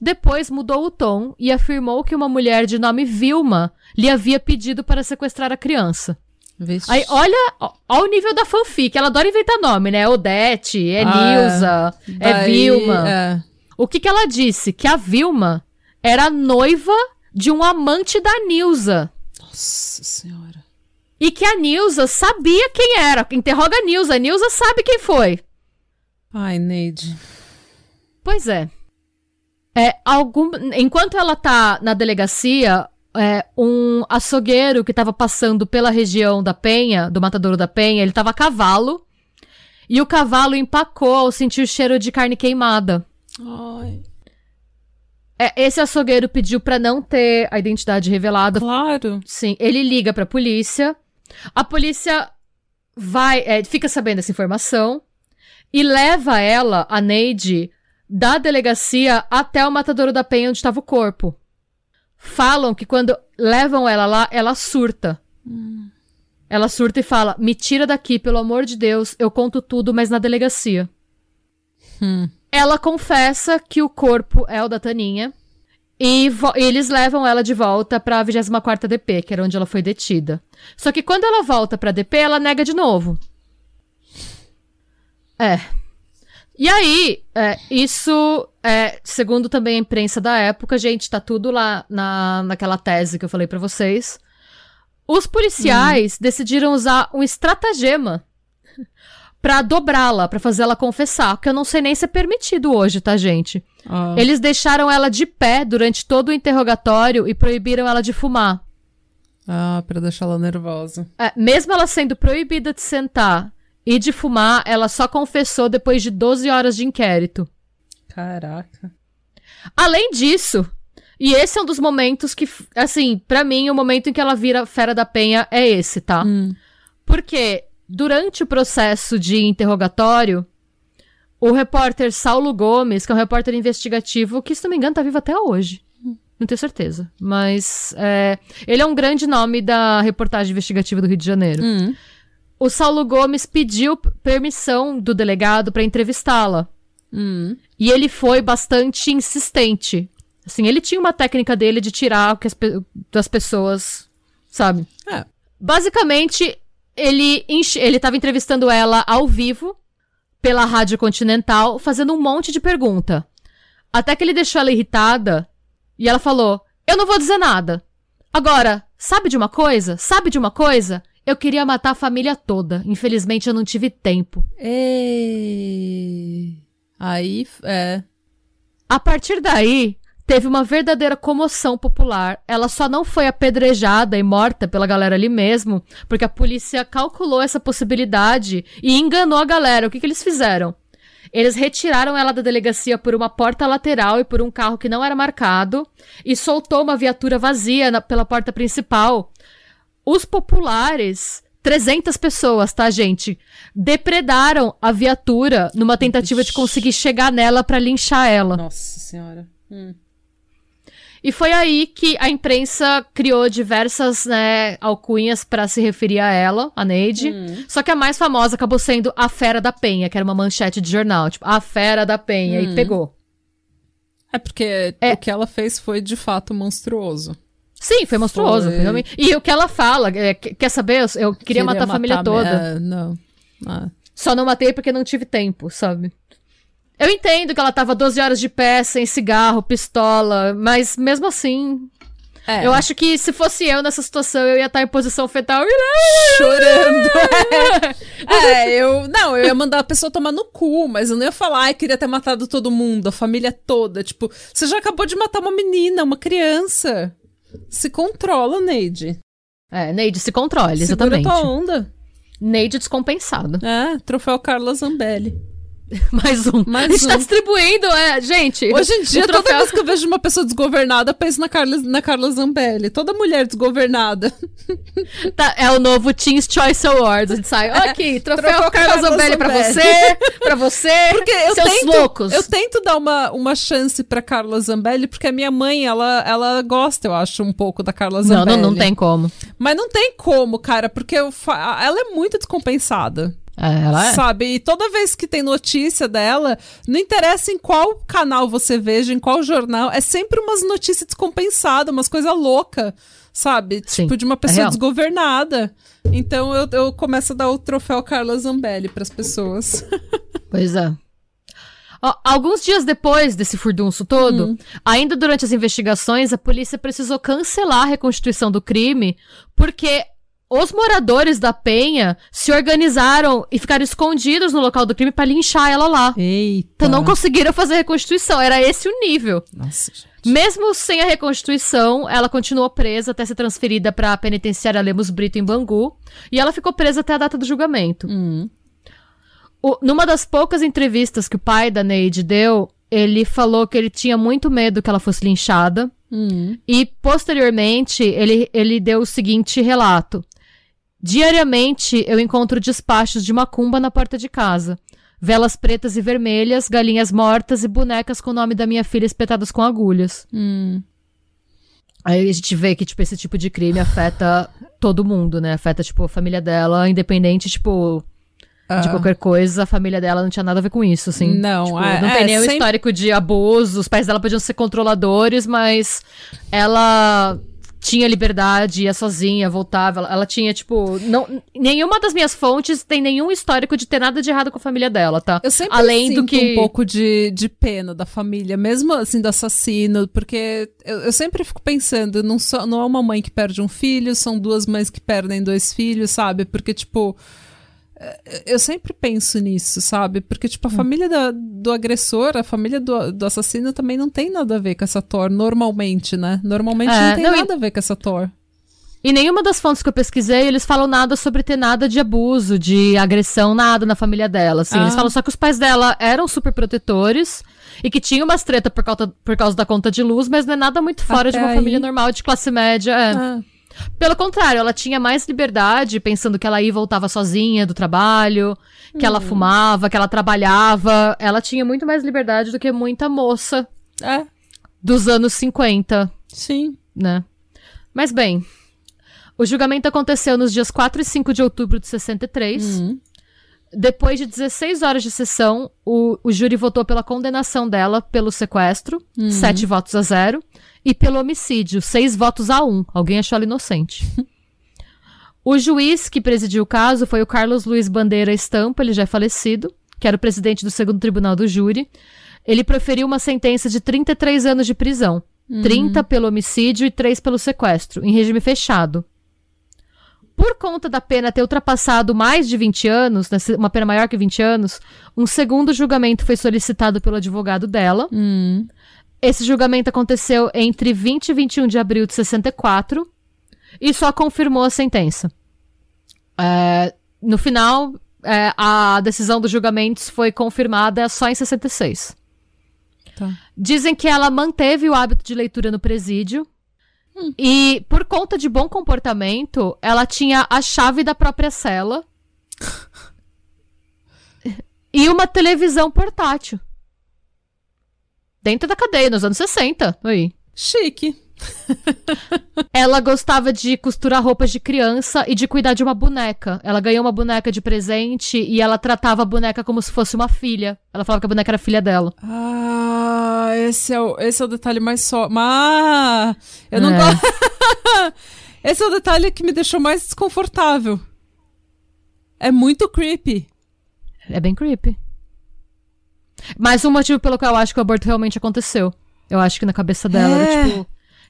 Depois mudou o tom e afirmou que uma mulher de nome Vilma lhe havia pedido para sequestrar a criança. Vixe. Aí, olha, ó o nível da fanfic. Ela adora inventar nome, né? É Odete, é Ah, Nilza, é Daí, Vilma. É. O que que ela disse? Que a Vilma era noiva de um amante da Nilza. Nossa senhora. E que a Nilza sabia quem era. Interroga a Nilza. A Nilza sabe quem foi. Ai, Neide. Pois é. É, algum... Enquanto ela tá na delegacia, é, um açougueiro que tava passando pela região da Penha, do Matadouro da Penha, ele tava a cavalo. E o cavalo empacou ao sentir o cheiro de carne queimada. Ai. É, esse açougueiro pediu pra não ter a identidade revelada. Claro. Sim, ele liga pra polícia. A polícia vai, é, fica sabendo dessa informação e leva ela, a Neide, da delegacia até o matadouro da Penha onde estava o corpo. Falam que quando levam ela lá, ela surta. Ela surta e fala: Me tira daqui, pelo amor de Deus, eu conto tudo, mas na delegacia. Hum. Ela confessa que o corpo é o da Taninha. E eles levam ela de volta pra 24ª DP, que era onde ela foi detida. Só que quando ela volta pra DP, ela nega de novo. É. E aí, é, isso, é, segundo também a imprensa da época, gente, tá tudo lá na, naquela tese que eu falei pra vocês. Os policiais decidiram usar um estratagema pra dobrá-la, pra fazer ela confessar, que eu não sei nem se é permitido hoje, tá, gente? Ah. Eles deixaram ela de pé durante todo o interrogatório e proibiram ela de fumar. Ah, pra deixar ela nervosa. É, mesmo ela sendo proibida de sentar e de fumar, ela só confessou depois de 12 horas de inquérito. Caraca. Além disso, e esse é um dos momentos que, assim, pra mim, o momento em que ela vira fera da penha é esse, tá? Hum. Porque durante o processo de interrogatório, o repórter Saulo Gomes, que é um repórter investigativo, que se não me engano tá vivo até hoje. Não tenho certeza. Mas é, ele é um grande nome da reportagem investigativa do Rio de Janeiro. Hum. O Saulo Gomes pediu permissão do delegado pra entrevistá-la. Hum. E ele foi bastante insistente. Assim, ele tinha uma técnica dele de tirar o que as pe- das pessoas, sabe? É. Basicamente, ele, enche- ele tava entrevistando ela ao vivo, pela Rádio Continental, fazendo um monte de pergunta. Até que ele deixou ela irritada e ela falou: Eu não vou dizer nada. Agora, sabe de uma coisa? Sabe de uma coisa? Eu queria matar a família toda. Infelizmente, eu não tive tempo. Ei. Aí, é. A partir daí, teve uma verdadeira comoção popular. Ela só não foi apedrejada e morta pela galera ali mesmo, porque a polícia calculou essa possibilidade e enganou a galera. O que, que eles fizeram? Eles retiraram ela da delegacia por uma porta lateral e por um carro que não era marcado e soltou uma viatura vazia na- pela porta principal. Os populares, 300 pessoas, tá, gente? Depredaram a viatura numa tentativa de conseguir chegar nela pra linchar ela. Nossa senhora. Hum. E foi aí que a imprensa criou diversas né, alcunhas pra se referir a ela, a Neide. Hum. Só que a mais famosa acabou sendo a Fera da Penha, que era uma manchete de jornal, tipo, a Fera da Penha, e Hum. pegou. É porque É. o que ela fez foi de fato monstruoso. Sim, foi monstruoso. Foi. foi realmente- E o que ela fala, é, que- quer saber? Eu, eu queria, matar a família matar- toda. É, não. Ah. Só não matei porque não tive tempo, sabe? Eu entendo que ela tava 12 horas de pé, sem cigarro, pistola, mas mesmo assim. É. Eu acho que se fosse eu nessa situação, eu ia estar em posição fetal. chorando. É, eu. Não, eu ia mandar a pessoa tomar no cu, mas eu não ia falar, ai, queria ter matado todo mundo, a família toda. Tipo, você já acabou de matar uma menina, uma criança. Se controla, Neide. É, Neide, se controle, Segura exatamente. tua onda. Neide descompensado. É, troféu Carla Zambelli. Mais um. Mais a gente tá um. distribuindo, é, gente. Hoje em dia, troféu- toda vez que eu vejo uma pessoa desgovernada, eu penso na Carla, na Carla Zambelli. Toda mulher desgovernada. Tá, é o novo Teens Choice Awards. A gente sai, ok, troféu, Troféu Carla Carla Zambelli pra Zambelli. você, pra você, Porque eu seus tento, loucos. eu tento dar uma, uma chance pra Carla Zambelli, porque a minha mãe, ela, ela gosta, eu acho, um pouco da Carla Não, Zambelli. não, não tem como. Mas não tem como, cara, porque eu ela é muito descompensada. É, ela é. Sabe? E toda vez que tem notícia dela, não interessa em qual canal você veja, em qual jornal, é sempre umas notícias descompensadas, umas coisas loucas, sabe? Sim, tipo, de uma é pessoa real. desgovernada. Então eu, eu começo a dar o troféu Carla Zambelli pras pessoas. Pois é. Alguns dias depois desse furdunço todo, Hum. ainda durante as investigações, a polícia precisou cancelar a reconstituição do crime porque os moradores da Penha se organizaram e ficaram escondidos no local do crime pra linchar ela lá. Eita. Então não conseguiram fazer a reconstituição. Era esse o nível. Nossa, gente. Mesmo sem a reconstituição, ela continuou presa até ser transferida pra penitenciária Lemos Brito em Bangu. E ela ficou presa até a data do julgamento. Hum. O- numa das poucas entrevistas que o pai da Neide deu, ele falou que ele tinha muito medo que ela fosse linchada. Hum. E, posteriormente, ele, ele deu o seguinte relato. Diariamente, eu encontro despachos de macumba na porta de casa. Velas pretas e vermelhas, galinhas mortas e bonecas com o nome da minha filha espetadas com agulhas. Hum. Aí a gente vê que, tipo, esse tipo de crime afeta todo mundo, né? Afeta, tipo, a família dela, independente, tipo, de Ah. qualquer coisa, a família dela não tinha nada a ver com isso, assim. Não, Tipo, é- não é, tem nenhum sempre- histórico de abuso, os pais dela podiam ser controladores, mas ela tinha liberdade, ia sozinha, voltava, ela, ela tinha, tipo, não, nenhuma das minhas fontes tem nenhum histórico de ter nada de errado com a família dela, tá? Eu sempre Além sinto do que um pouco de, de pena da família, mesmo assim do assassino, porque eu, eu sempre fico pensando, não, só, não é uma mãe que perde um filho, são duas mães que perdem dois filhos, sabe? Porque, tipo, eu sempre penso nisso, sabe? Porque, tipo, Hum. a família da- do agressor, a família do, do assassino também não tem nada a ver com essa Thor, normalmente, né? Normalmente É, não tem não, e- nada a ver com essa Thor. E nenhuma das fontes que eu pesquisei, eles falam nada sobre ter nada de abuso, de agressão, nada na família dela, assim. Ah. Eles falam só que os pais dela eram super protetores e que tinham umas treta por causa, por causa da conta de luz, mas não é nada muito fora de Até uma aí. família normal, de classe média. é. Ah, Pelo contrário, ela tinha mais liberdade, pensando que ela ia e voltava sozinha do trabalho, que Hum. ela fumava, que ela trabalhava. Ela tinha muito mais liberdade do que muita moça é, dos anos 50 sim. né? Mas bem, o julgamento aconteceu nos dias 4 e 5 de outubro de 63. Hum. Depois de 16 horas de sessão, o, o júri votou pela condenação dela pelo sequestro, Uhum. 7 votos a 0, e pelo homicídio, 6 votos a 1. Alguém achou ela inocente. o juiz que presidiu o caso foi o Carlos Luiz Bandeira Estampa, ele já é falecido, que era o presidente do segundo tribunal do júri. Ele proferiu uma sentença de 33 anos de prisão. 30 pelo homicídio e 3 pelo sequestro, em regime fechado. Por conta da pena ter ultrapassado mais de 20 anos, né, uma pena maior que 20 anos, um segundo julgamento foi solicitado pelo advogado dela. Hum. Esse julgamento aconteceu entre 20 e 21 de abril de 64 e só confirmou a sentença. É, no final, é, a decisão dos julgamentos foi confirmada só em 66. Tá. Dizem que ela manteve o hábito de leitura no presídio. E, por conta de bom comportamento, ela tinha a chave da própria cela. e uma televisão portátil. Dentro da cadeia, nos anos 60. Aí. Chique. ela gostava de costurar roupas de criança e de cuidar de uma boneca. Ela ganhou uma boneca de presente e ela tratava a boneca como se fosse uma filha. Ela falava que a boneca era filha dela. Ah, esse é o, esse é o detalhe mais só. Mas eu não é. gosto. esse é o detalhe que me deixou mais desconfortável. É muito creepy. É bem creepy. Mas um motivo pelo qual eu acho que o aborto realmente aconteceu. Eu acho que na cabeça dela é. era tipo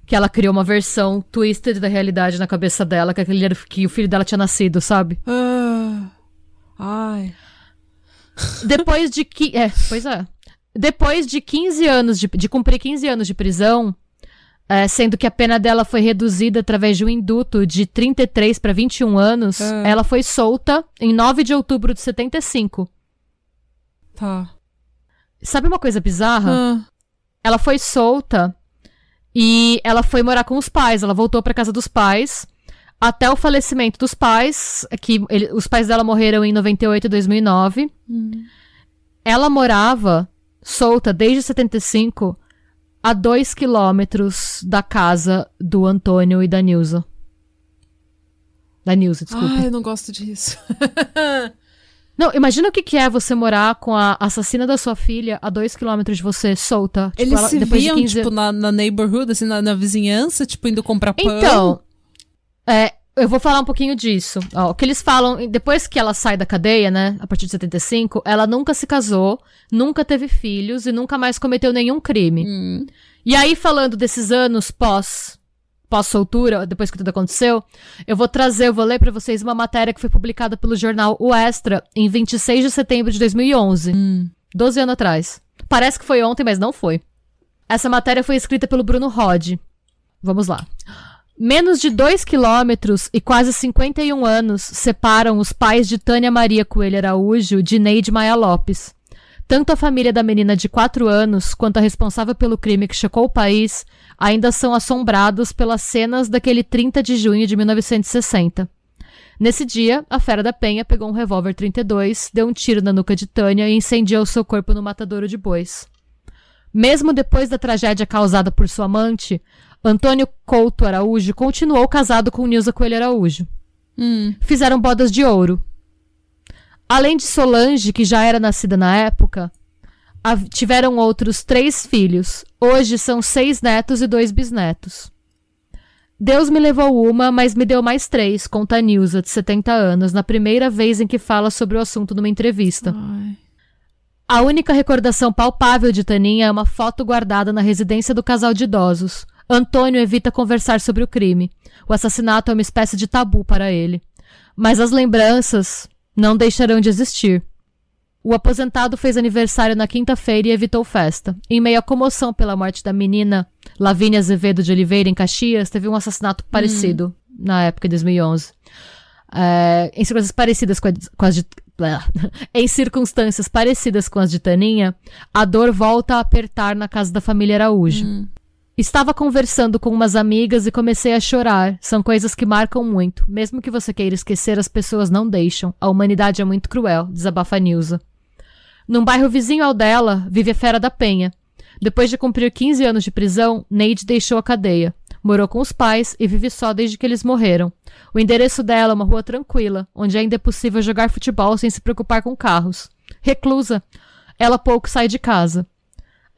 que ela criou uma versão twisted da realidade na cabeça dela, que, aquele, que o filho dela tinha nascido, sabe? Ah, ai. Depois de que. É, pois é. Depois de 15 anos de, de cumprir 15 anos de prisão, é, sendo que a pena dela foi reduzida através de um induto de 33 para 21 anos, ah. ela foi solta em 9 de outubro de 75. Tá. Sabe uma coisa bizarra? Ah. Ela foi solta e ela foi morar com os pais, ela voltou para casa dos pais. Até o falecimento dos pais, que ele, os pais dela morreram em 98 e 2009. Hum. Ela morava solta desde 75 a dois quilômetros da casa do Antônio e da Nilza. Da Nilza, desculpa. Ai, eu não gosto disso. Não, imagina o que, que é você morar com a assassina da sua filha a dois quilômetros de você, solta. Tipo, Eles ela, se depois viam, de 15... tipo, na, na neighborhood, assim, na, na, vizinhança, tipo, indo comprar pão? Então, é, eu vou falar um pouquinho disso. Ó, o que eles falam, depois que ela sai da cadeia, né, a partir de 75, ela nunca se casou, nunca teve filhos e nunca mais cometeu nenhum crime. Hum. E aí, falando desses anos pós pós-soltura, depois que tudo aconteceu, eu vou trazer, eu vou ler para vocês uma matéria que foi publicada pelo jornal O Extra em 26 de setembro de 2011. Hum. 12 anos atrás. Parece que foi ontem, mas não foi. Essa matéria foi escrita pelo Bruno Rod. Vamos lá. Menos de 2 quilômetros e quase 51 anos separam os pais de Tânia Maria Coelho Araújo de Neide Maia Lopes. Tanto a família da menina de 4 anos quanto a responsável pelo crime que chocou o país ainda são assombrados pelas cenas daquele 30 de junho de 1960. Nesse dia, a Fera da Penha pegou um revólver 32, deu um tiro na nuca de Tânia e incendiou seu corpo no matadouro de bois. Mesmo depois da tragédia causada por sua amante, Antônio Couto Araújo continuou casado com Nilza Coelho Araújo. Hum. Fizeram bodas de ouro. Além de Solange, que já era nascida na época, tiveram outros três filhos. Hoje são seis netos e dois bisnetos. Deus me levou uma, mas me deu mais três, conta a Nilza, de 70 anos, na primeira vez em que fala sobre o assunto numa entrevista. Ai. A única recordação palpável de Taninha é uma foto guardada na residência do casal de idosos. Antônio evita conversar sobre o crime. O assassinato é uma espécie de tabu para ele. Mas as lembranças não deixarão de existir. O aposentado fez aniversário na quinta-feira e evitou festa. Em meio à comoção pela morte da menina Lavínia Azevedo de Oliveira, em Caxias, teve um assassinato parecido hum. na época de 2011. É, em circunstâncias parecidas com, a, com as de. em circunstâncias parecidas com as de Taninha, a dor volta a apertar na casa da família Araújo. Hum. Estava conversando com umas amigas e comecei a chorar. São coisas que marcam muito. Mesmo que você queira esquecer, as pessoas não deixam. A humanidade é muito cruel, desabafa Nilza. Num bairro vizinho ao dela, vive a Fera da Penha. Depois de cumprir 15 anos de prisão, Neide deixou a cadeia. Morou com os pais e vive só desde que eles morreram. O endereço dela é uma rua tranquila, onde ainda é possível jogar futebol sem se preocupar com carros. Reclusa, ela pouco sai de casa.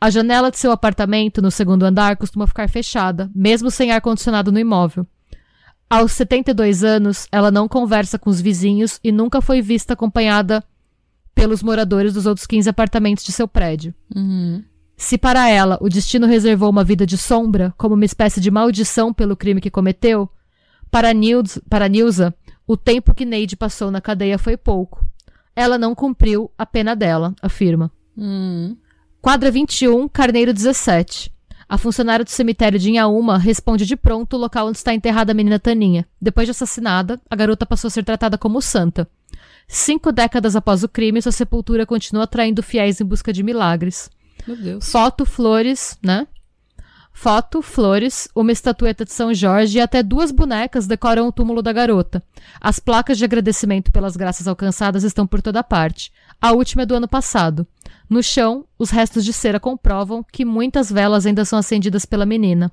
A janela de seu apartamento, no segundo andar, costuma ficar fechada, mesmo sem ar-condicionado no imóvel. Aos 72 anos, ela não conversa com os vizinhos e nunca foi vista acompanhada pelos moradores dos outros 15 apartamentos de seu prédio. Uhum. Se para ela o destino reservou uma vida de sombra, como uma espécie de maldição pelo crime que cometeu, para, Nils, para Nilza, o tempo que Neide passou na cadeia foi pouco. Ela não cumpriu a pena dela, afirma. Uhum. Quadra 21, Carneiro 17. A funcionária do cemitério de Inhaúma responde de pronto o local onde está enterrada a menina Taninha. Depois de assassinada, a garota passou a ser tratada como santa. Cinco décadas após o crime, sua sepultura continua atraindo fiéis em busca de milagres. Meu Deus. Foto, flores, né? Foto, flores, uma estatueta de São Jorge e até duas bonecas decoram o túmulo da garota. As placas de agradecimento pelas graças alcançadas estão por toda parte. A última é do ano passado. No chão, os restos de cera comprovam que muitas velas ainda são acendidas pela menina.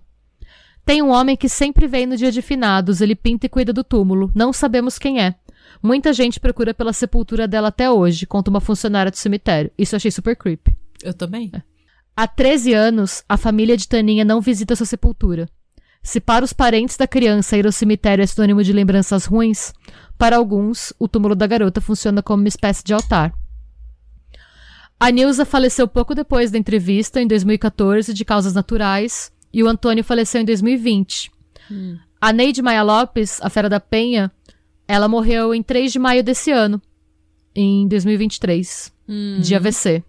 Tem um homem que sempre vem no dia de finados, ele pinta e cuida do túmulo. Não sabemos quem é. Muita gente procura pela sepultura dela até hoje, conta uma funcionária do cemitério. Isso eu achei super creepy. Eu também. É. Há 13 anos, a família de Taninha não visita sua sepultura. Se para os parentes da criança ir ao cemitério é sinônimo de lembranças ruins, para alguns, o túmulo da garota funciona como uma espécie de altar. A Nilza faleceu pouco depois da entrevista, em 2014, de causas naturais, e o Antônio faleceu em 2020. Hum. A Neide Maia Lopes, a Fera da Penha, ela morreu em 3 de maio desse ano, em 2023, hum. de AVC.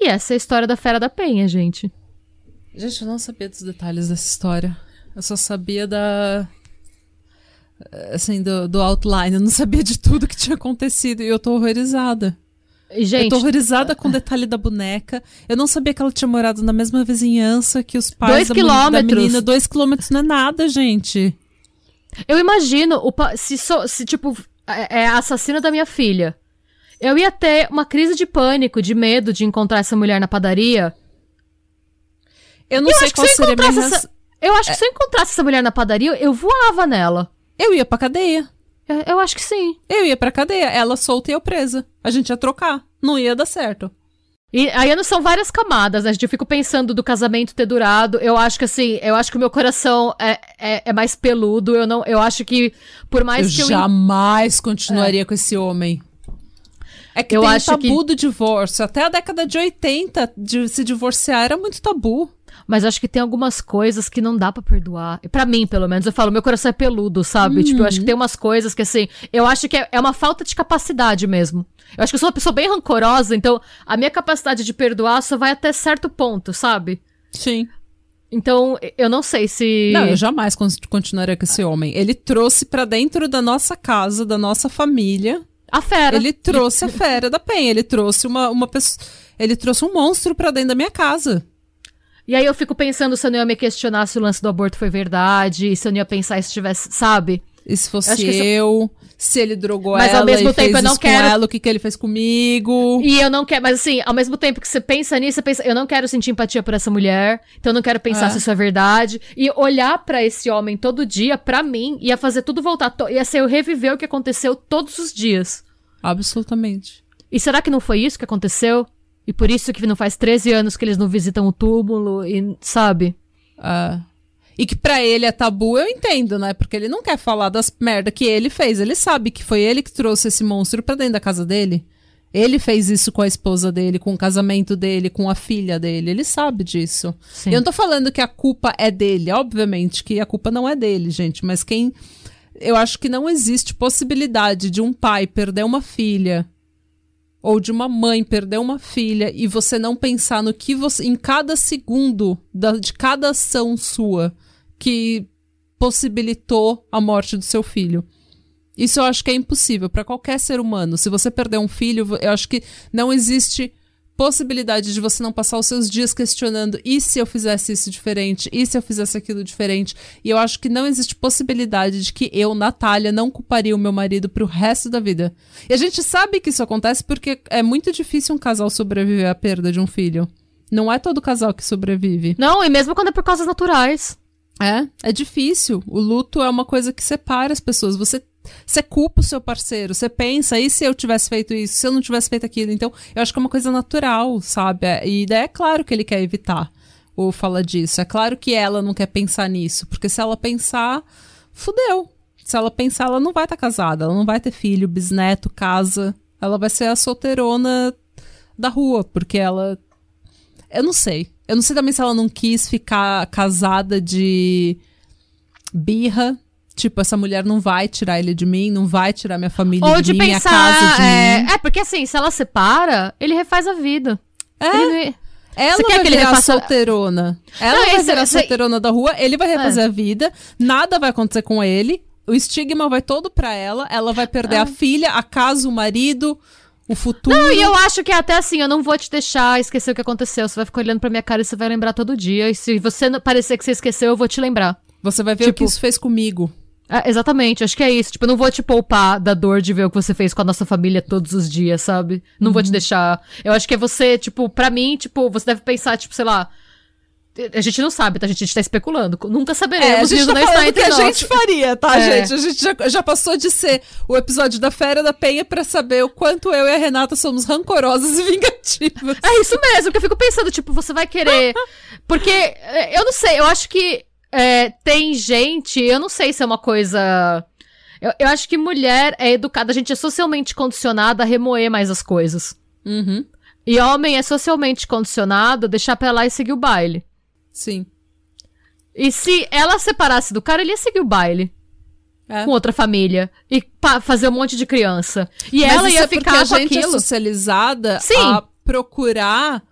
E essa é a história da Fera da Penha, gente. Gente, eu não sabia dos detalhes dessa história. Eu só sabia da. Assim, do, do outline. Eu não sabia de tudo que tinha acontecido. E eu tô horrorizada. Gente, eu tô horrorizada com o detalhe da boneca. Eu não sabia que ela tinha morado na mesma vizinhança que os pais da, da, menina. Dois quilômetros não é nada, gente. Eu imagino, o se, so, se tipo, é, é assassino da minha filha. Eu ia ter uma crise de pânico, de medo de encontrar essa mulher na padaria. Eu não eu sei qual se seria a minha essa, Eu acho que é... se eu encontrasse essa mulher na padaria, eu voava nela. Eu ia pra cadeia. É, eu acho que sim. Eu ia pra cadeia, ela solta e eu presa. A gente ia trocar. Não ia dar certo. E aí não são várias camadas, né? Eu fico pensando do casamento ter durado. Eu acho que assim, eu acho que o meu coração é, é, é mais peludo. Eu não, eu acho que por mais eu que eu jamais continuaria é. com esse homem. É que eu tem acho tabu que... do divórcio. Até a década de 80, de se divorciar era muito tabu. Mas acho que tem algumas coisas que não dá para perdoar. para mim, pelo menos, eu falo, meu coração é peludo, sabe? Uhum. Tipo, eu acho que uhum. tem umas coisas que, assim, eu acho que é, é uma falta de capacidade mesmo. Eu acho que eu sou uma pessoa bem rancorosa, então a minha capacidade de perdoar só vai até certo ponto, sabe? Sim. Então, eu não sei se. Não, eu jamais continuaria com esse homem. Ele trouxe para dentro da nossa casa, da nossa família. A fera. Ele trouxe a fera da penha. Ele trouxe uma, uma pessoa. Ele trouxe um monstro para dentro da minha casa. E aí eu fico pensando se eu não ia me questionar se o lance do aborto foi verdade, se eu não ia pensar se tivesse, sabe? E se fosse eu, eu se ele drogou mas ela ao mesmo tempo eu não quero ela, o que, que ele fez comigo. E eu não quero, mas assim, ao mesmo tempo que você pensa nisso, você pensa, eu não quero sentir empatia por essa mulher, então eu não quero pensar é. se isso é verdade e olhar para esse homem todo dia, para mim, ia fazer tudo voltar, ia ser eu reviver o que aconteceu todos os dias. Absolutamente. E será que não foi isso que aconteceu? E por isso que não faz 13 anos que eles não visitam o túmulo e, sabe? Ah. E que para ele é tabu, eu entendo, né? Porque ele não quer falar das merda que ele fez. Ele sabe que foi ele que trouxe esse monstro pra dentro da casa dele. Ele fez isso com a esposa dele, com o casamento dele, com a filha dele. Ele sabe disso. Sim. Eu não tô falando que a culpa é dele. Obviamente que a culpa não é dele, gente. Mas quem. Eu acho que não existe possibilidade de um pai perder uma filha ou de uma mãe perder uma filha e você não pensar no que você em cada segundo da, de cada ação sua que possibilitou a morte do seu filho. Isso eu acho que é impossível para qualquer ser humano. Se você perder um filho, eu acho que não existe possibilidade de você não passar os seus dias questionando e se eu fizesse isso diferente, e se eu fizesse aquilo diferente. E eu acho que não existe possibilidade de que eu, Natália, não culparia o meu marido pro resto da vida. E a gente sabe que isso acontece porque é muito difícil um casal sobreviver à perda de um filho. Não é todo casal que sobrevive. Não, e mesmo quando é por causas naturais. É, é difícil. O luto é uma coisa que separa as pessoas. Você você culpa o seu parceiro, você pensa, e se eu tivesse feito isso, se eu não tivesse feito aquilo? Então, eu acho que é uma coisa natural, sabe? E daí é claro que ele quer evitar ou falar disso. É claro que ela não quer pensar nisso, porque se ela pensar, fudeu. Se ela pensar, ela não vai estar tá casada, ela não vai ter filho, bisneto, casa. Ela vai ser a solteirona da rua, porque ela. Eu não sei. Eu não sei também se ela não quis ficar casada de birra Tipo, essa mulher não vai tirar ele de mim, não vai tirar minha família Ou de, de mim, pensar, a casa de é, mim. É, porque assim, se ela separa, ele refaz a vida. É. Ele... Ela Você vai quer que ele refaça... solteirona. Ela não, vai esse, virar esse... solteirona da rua, ele vai refazer é. a vida, nada vai acontecer com ele, o estigma vai todo pra ela, ela vai perder é. a filha, a casa, o marido, o futuro. Não, e eu acho que é até assim, eu não vou te deixar esquecer o que aconteceu. Você vai ficar olhando pra minha cara e você vai lembrar todo dia. E se você parecer que você esqueceu, eu vou te lembrar. Você vai ver tipo, o que tipo isso fez comigo. É, exatamente, acho que é isso. Tipo, eu não vou te poupar da dor de ver o que você fez com a nossa família todos os dias, sabe? Não uhum. vou te uhum. deixar. Eu acho que é você, tipo, pra mim, tipo, você deve pensar, tipo, sei lá. A gente não sabe, tá? A gente tá especulando. Nunca saberemos. É, a gente tá não está entre que a nós. gente faria, tá, É. gente? A gente já, já passou de ser o episódio da Fera da Penha pra saber o quanto eu e a Renata somos rancorosas e vingativas. É isso mesmo, que eu fico pensando, tipo, você vai querer. Porque, é, eu não sei, eu acho que é, tem gente, eu não sei se é uma coisa. Eu, eu acho que mulher é educada, a gente é socialmente condicionada a remoer mais as coisas. Uhum. E homem é socialmente condicionado a deixar pra lá e seguir o baile. Sim. E se ela separasse do cara, ele ia seguir o baile É. com outra família e fazer um monte de criança. E Mas ela ia é ficar a com gente é socializada Sim. a procurar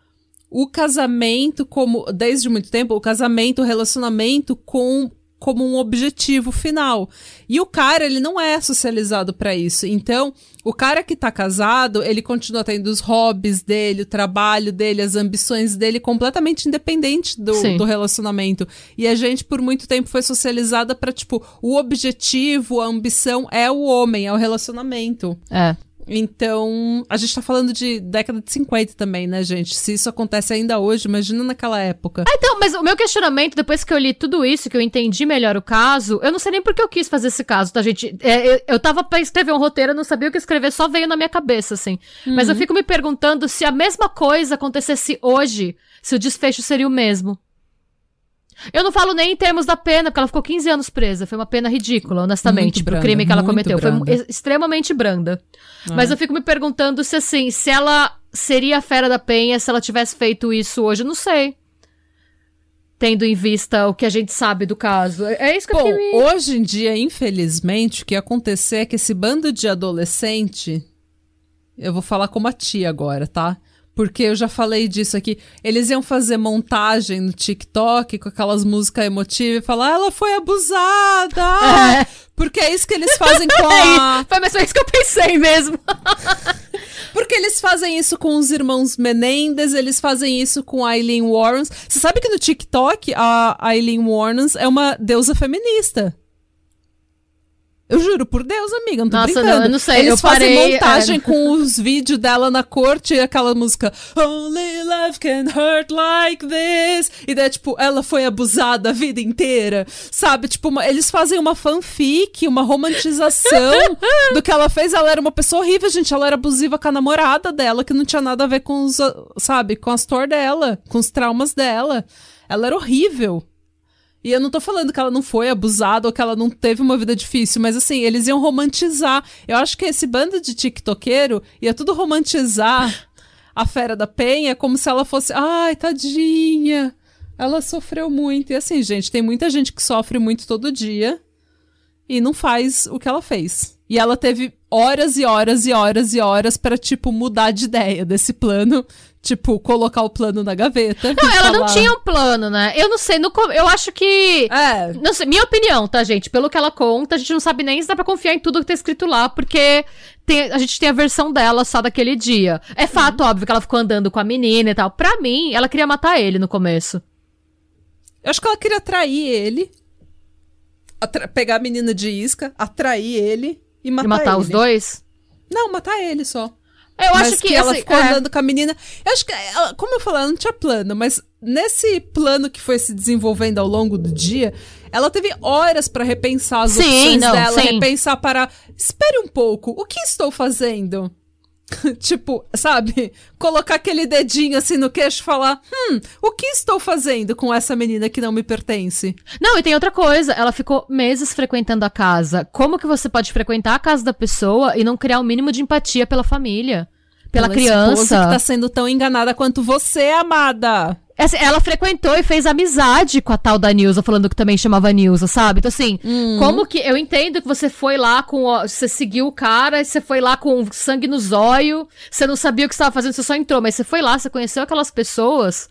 o casamento como desde muito tempo o casamento o relacionamento com como um objetivo final e o cara ele não é socializado pra isso então o cara que tá casado ele continua tendo os hobbies dele o trabalho dele as ambições dele completamente independente do, Sim. do relacionamento e a gente por muito tempo foi socializada pra tipo o objetivo a ambição é o homem é o relacionamento É. então, a gente tá falando de década de 50 também, né, gente? Se isso acontece ainda hoje, imagina naquela época. Ah, então, mas o meu questionamento, depois que eu li tudo isso, que eu entendi melhor o caso, eu não sei nem por que eu quis fazer esse caso, tá, gente? É, eu, eu tava pra escrever um roteiro, eu não sabia o que escrever, só veio na minha cabeça, assim. Mas eu fico me perguntando se a mesma coisa acontecesse hoje, se o desfecho seria o mesmo. Eu não falo nem em termos da pena, porque ela ficou 15 anos presa. Foi uma pena ridícula, honestamente, Muito pro branda, crime que ela cometeu. Foi branda. ex- extremamente branda. É. Mas eu fico me perguntando se, assim, se ela seria a fera da penha se ela tivesse feito isso hoje. Eu não sei. Tendo em vista o que a gente sabe do caso. É é isso que eu Bom, fiquei me... hoje em dia, infelizmente, o que ia acontecer é que esse bando de adolescente. Eu vou falar como a tia agora, tá? Porque eu já falei disso aqui. Eles iam fazer montagem no TikTok com aquelas músicas emotivas e falar, ela foi abusada! É. Porque é isso que eles fazem com a. Foi, mas foi isso que eu pensei mesmo. Porque eles fazem isso com os irmãos Menendez, eles fazem isso com a Eileen Warrens. Você sabe que no TikTok a Eileen Warrens é uma deusa feminista. Eu juro por Deus, amiga, não tô Nossa, brincando. não, eu não sei, Eles eu fazem parei, montagem é. com os vídeos dela na corte e aquela música Only love can hurt like this. E daí, tipo, ela foi abusada a vida inteira. Sabe? Tipo, uma- eles fazem uma fanfic, uma romantização do que ela fez. Ela era uma pessoa horrível, gente. Ela era abusiva com a namorada dela, que não tinha nada a ver com os, sabe, com as tor dela, com os traumas dela. Ela era horrível. E eu não tô falando que ela não foi abusada ou que ela não teve uma vida difícil, mas assim, eles iam romantizar. Eu acho que esse bando de tiktokeiro ia tudo romantizar a Fera da Penha como se ela fosse, ai, tadinha. Ela sofreu muito. E assim, gente, tem muita gente que sofre muito todo dia e não faz o que ela fez. E ela teve horas e horas e horas e horas pra, tipo, mudar de ideia desse plano. Tipo, colocar o plano na gaveta. Não, ela não falar- tinha um plano, né? Eu não sei, no eu acho que... É, Não sei, minha opinião, tá, gente? Pelo que ela conta, a gente não sabe nem se dá pra confiar em tudo que tá escrito lá, porque tem- a gente tem a versão dela só daquele dia. É fato, óbvio, que ela ficou andando com a menina e tal. Pra mim, ela queria matar ele no começo. Eu acho que ela queria atrair ele, atra- pegar a menina de isca, atrair ele e matar, e matar ele. os dois. Não, matar ele só. Eu mas acho que, ela assim, ficou é. andando com a menina. Eu acho que, ela, como eu falei, ela não tinha plano, mas nesse plano que foi se desenvolvendo ao longo do dia, ela teve horas pra repensar as Sim, opções não, dela, sim. repensar para. Espere um pouco, o que estou fazendo? tipo, sabe? Colocar aquele dedinho assim no queixo e falar: hum, o que estou fazendo com essa menina que não me pertence? Não, e tem outra coisa. Ela ficou meses frequentando a casa. Como que você pode frequentar a casa da pessoa e não criar o mínimo de empatia pela família? Pela, esposa criança? que tá sendo tão enganada quanto você, amada. Ela frequentou e fez amizade com a tal da Nilza, falando que também chamava Nilza, sabe? Então, assim, Uhum. como que. Eu entendo que você foi lá com. Você seguiu o cara, você foi lá com sangue no zóio, você não sabia o que você estava fazendo, você só entrou, mas você foi lá, você conheceu aquelas pessoas.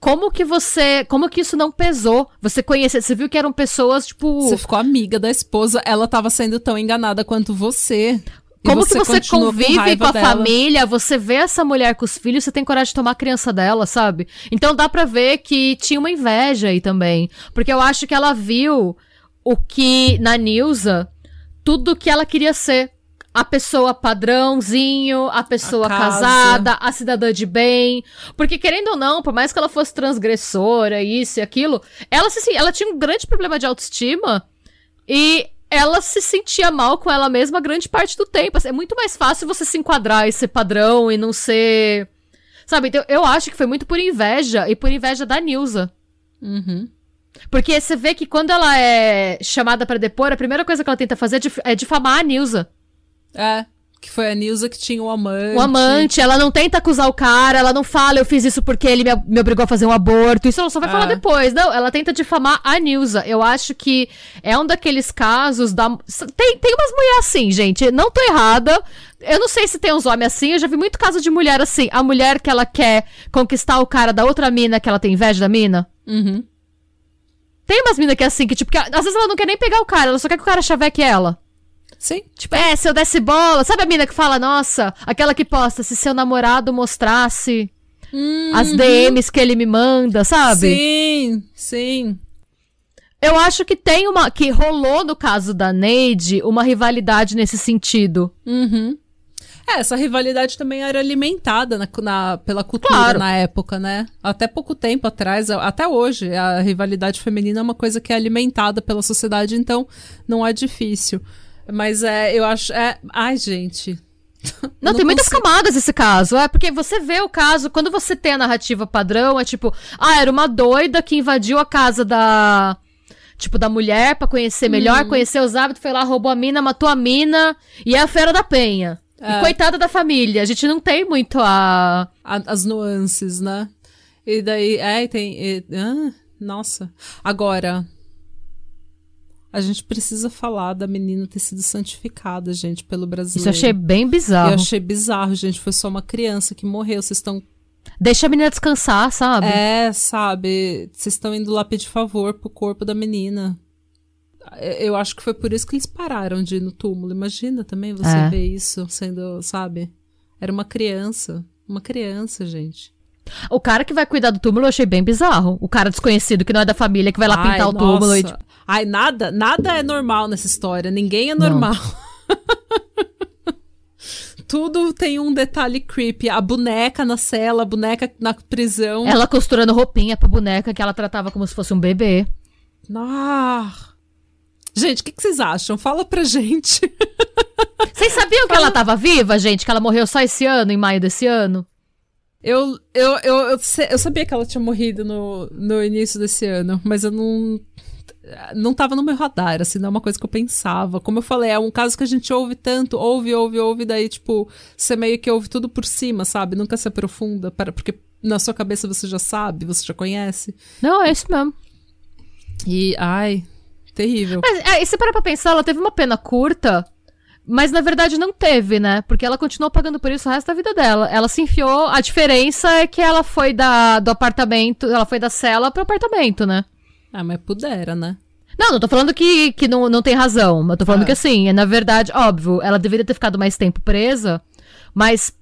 Como que você. Como que isso não pesou? Você conheceu, você viu que eram pessoas, tipo. Você ficou amiga da esposa, ela tava sendo tão enganada quanto você. Como que você convive raiva com a dela. família, você vê essa mulher com os filhos, você tem coragem de tomar a criança dela, sabe? Então dá pra ver que tinha uma inveja aí também. Porque eu acho que ela viu o que, na Nilza, tudo que ela queria ser. a pessoa padrãozinho, a pessoa A casa. casada, a cidadã de bem. Porque, querendo ou não, por mais que ela fosse transgressora, isso e aquilo, ela, se, ela tinha um grande problema de autoestima e ela se sentia mal com ela mesma grande parte do tempo. É muito mais fácil você se enquadrar e ser padrão e não ser. Sabe? Então, eu acho que foi muito por inveja e por inveja da Nilza. Uhum. Porque você vê que quando ela é chamada pra depor, a primeira coisa que ela tenta fazer é dif- é difamar a Nilza. É, que foi a Nilza que tinha o amante. O amante, ela não tenta acusar o cara, ela não fala, eu fiz isso porque ele me, me obrigou a fazer um aborto. Isso ela só vai É. falar depois. Não, ela tenta difamar a Nilza. Eu acho que é um daqueles casos da. Tem, tem umas mulheres assim, gente. Não tô errada. Eu não sei se tem uns homens assim. Eu já vi muito caso de mulher assim. A mulher que ela quer conquistar o cara da outra mina que ela tem inveja da mina. Uhum. Tem umas minas que é assim, que tipo, que, às vezes ela não quer nem pegar o cara, ela só quer que o cara chaveque ela. Sim. Tipo, é, se eu desse bola. Sabe a mina que fala, nossa, aquela que posta, se seu namorado mostrasse as DMs que ele me manda, sabe? Sim, sim. Eu acho que tem uma. Que rolou no caso da Neide uma rivalidade nesse sentido. Uhum. É, essa rivalidade também era alimentada na, na- pela cultura Claro. na época, né? Até pouco tempo atrás, até hoje, a rivalidade feminina é uma coisa que é alimentada pela sociedade, então não é difícil. Mas é, eu acho. É, ai, gente. Não, Não tem muitas consigo- camadas esse caso. É porque você vê o caso, quando você tem a narrativa padrão, é tipo, ah, era uma doida que invadiu a casa da. Tipo, da mulher pra conhecer melhor, conhecer os hábitos, foi lá, roubou a mina, matou a mina, e é a fera da penha. É. E coitada da família. A gente não tem muito a. a- as nuances, né? E daí, é, e tem. e- ah, nossa. Agora. A gente precisa falar da menina ter sido santificada, gente, pelo brasileiro. Isso eu achei bem Eu bizarro. achei bizarro, gente. Foi só uma criança que morreu. Vocês estão. Deixa a menina descansar, sabe? É, sabe? Vocês estão indo lá pedir favor pro corpo da menina. Eu acho que foi por isso que eles pararam de ir no túmulo. Imagina também você É. ver isso sendo, sabe? Era uma criança. Uma criança, gente. O cara que vai cuidar do túmulo eu achei bem bizarro. O cara desconhecido que não é da família, que vai lá Ai, pintar o túmulo e. nossa. tipo, Ai, nada, nada é normal nessa história. Ninguém é normal. Tudo tem um detalhe creepy. A boneca na cela, a boneca na prisão. Ela costurando roupinha pra boneca que ela tratava como se fosse um bebê. Ah. Gente, o que, que vocês acham? Fala pra gente. Vocês sabiam que ela tava viva, gente? Que ela morreu só esse ano, em maio desse ano? Eu, eu, eu, eu, eu sabia que ela tinha morrido no, no início desse ano, mas eu não. Não tava no meu radar, assim, não é uma coisa que eu pensava. Como eu falei, é um caso que a gente ouve tanto, ouve, ouve, ouve, daí, tipo, você meio que ouve tudo por cima, sabe? Nunca se aprofunda, para, porque na sua cabeça você já sabe, você já conhece. Não, é isso mesmo. E, ai, terrível. Mas é, e se parar pra pensar, ela teve uma pena curta, mas na verdade não teve, né? Porque ela continuou pagando por isso o resto da vida dela. Ela se enfiou. A diferença é que ela foi da, do apartamento, ela foi da cela pro apartamento, né? Ah, mas pudera, né? Não, não tô falando que, que não, não tem razão. Eu tô falando Ah. que assim, é, na verdade, óbvio, ela deveria ter ficado mais tempo presa, mas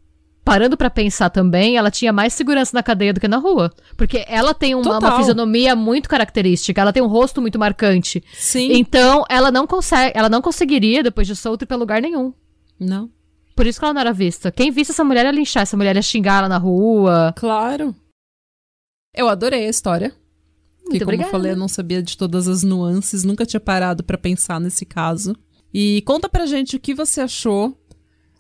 parando pra pensar também, ela tinha mais segurança na cadeia do que na rua. Porque ela tem uma, uma fisionomia muito característica, ela tem um rosto muito marcante. Sim. Então, ela não consegue, ela não conseguiria, depois de solta, ir pra lugar nenhum. Não. Por isso que ela não era vista. Quem visse essa mulher ia linchar, essa mulher ia xingar ela na rua. Claro. Eu adorei a história. Que, Muito como obrigada. eu falei, eu não sabia de todas as nuances, nunca tinha parado pra pensar nesse caso. E conta pra gente o que você achou.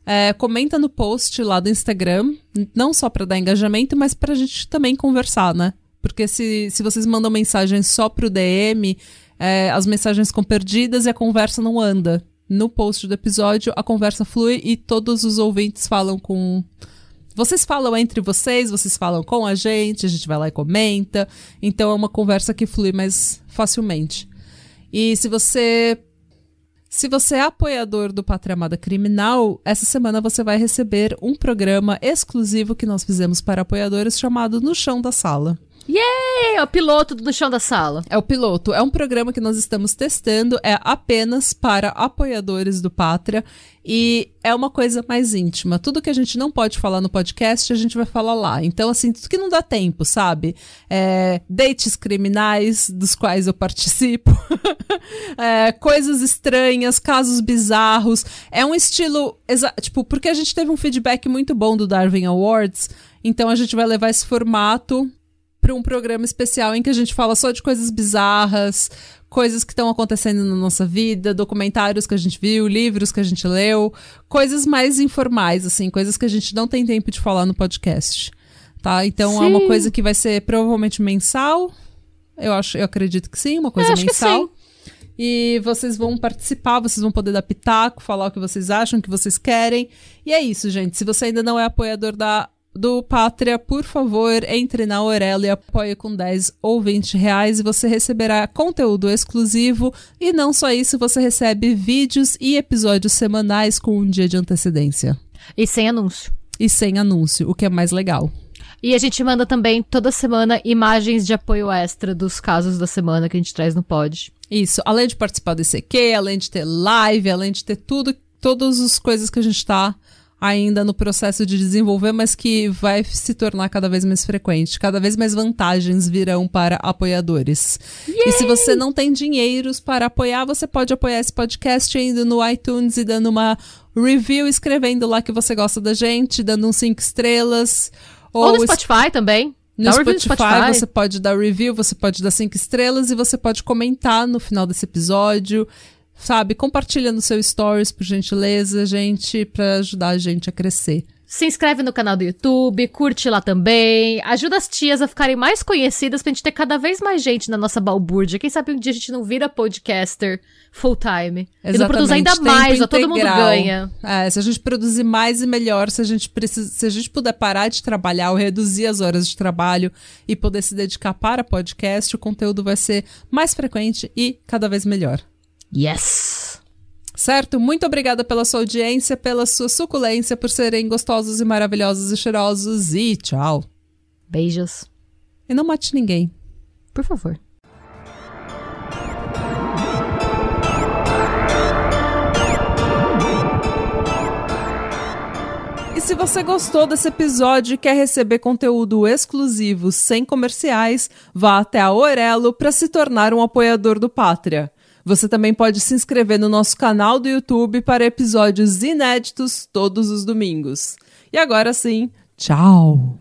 É, comenta no post lá do Instagram, não só pra dar engajamento, mas pra gente também conversar, né? Porque se, se vocês mandam mensagem só pro DM, é, as mensagens ficam perdidas e a conversa não anda. No post do episódio, a conversa flui e todos os ouvintes falam com vocês falam entre vocês, vocês falam com a gente, a gente vai lá e comenta. Então é uma conversa que flui mais facilmente. E se você se você é apoiador do Pátria Amada Criminal, essa semana você vai receber um programa exclusivo que nós fizemos para apoiadores chamado No Chão da Sala. É o piloto do chão da sala. É o piloto. É um programa que nós estamos testando, é apenas para apoiadores do Pátria e é uma coisa mais íntima. Tudo que a gente não pode falar no podcast, a gente vai falar lá. Então, assim, tudo que não dá tempo, sabe? É, dates criminais, dos quais eu participo, é, coisas estranhas, casos bizarros. É um estilo. Tipo, porque a gente teve um feedback muito bom do Darwin Awards, então a gente vai levar esse formato para um programa especial em que a gente fala só de coisas bizarras, coisas que estão acontecendo na nossa vida, documentários que a gente viu, livros que a gente leu, coisas mais informais, assim, coisas que a gente não tem tempo de falar no podcast. Tá? Então sim. é uma coisa que vai ser provavelmente mensal. Eu acho, eu acredito que sim, uma coisa mensal. E vocês vão participar, vocês vão poder dar pitaco, falar o que vocês acham, o que vocês querem. E é isso, gente. Se você ainda não é apoiador da do Pátria, por favor, entre na Aurelo e apoie com 10 ou 20 reais e você receberá conteúdo exclusivo. E não só isso, você recebe vídeos e episódios semanais com um dia de antecedência. E sem anúncio. E sem anúncio, o que é mais legal. E a gente manda também toda semana imagens de apoio extra dos casos da semana que a gente traz no pod. Isso, além de participar do ICQ, além de ter live, além de ter tudo, todas as coisas que a gente tá ainda no processo de desenvolver, mas que vai se tornar cada vez mais frequente. Cada vez mais vantagens virão para apoiadores. Yay! E se você não tem dinheiros para apoiar, você pode apoiar esse podcast indo no iTunes e dando uma review, escrevendo lá que você gosta da gente, dando uns 5 estrelas. Ou, ou no Spotify também. No Spotify, Spotify, você pode dar review, você pode dar cinco estrelas e você pode comentar no final desse episódio sabe? Compartilha no seu stories, por gentileza, gente, para ajudar a gente a crescer. Se inscreve no canal do YouTube, curte lá também. Ajuda as tias a ficarem mais conhecidas pra gente ter cada vez mais gente na nossa balbúrdia. Quem sabe um dia a gente não vira podcaster full time. Exatamente. E não produz ainda mais, ó, todo mundo ganha. É, se a gente produzir mais e melhor, se a gente precisa, se a gente puder parar de trabalhar ou reduzir as horas de trabalho e poder se dedicar para podcast, o conteúdo vai ser mais frequente e cada vez melhor. Yes! Certo? Muito obrigada pela sua audiência, pela sua suculência, por serem gostosos e maravilhosos e cheirosos. E tchau. Beijos. E não mate ninguém. Por favor. E se você gostou desse episódio e quer receber conteúdo exclusivo sem comerciais, vá até a Orelo para se tornar um apoiador do Pátria. Você também pode se inscrever no nosso canal do YouTube para episódios inéditos todos os domingos. E agora sim, tchau!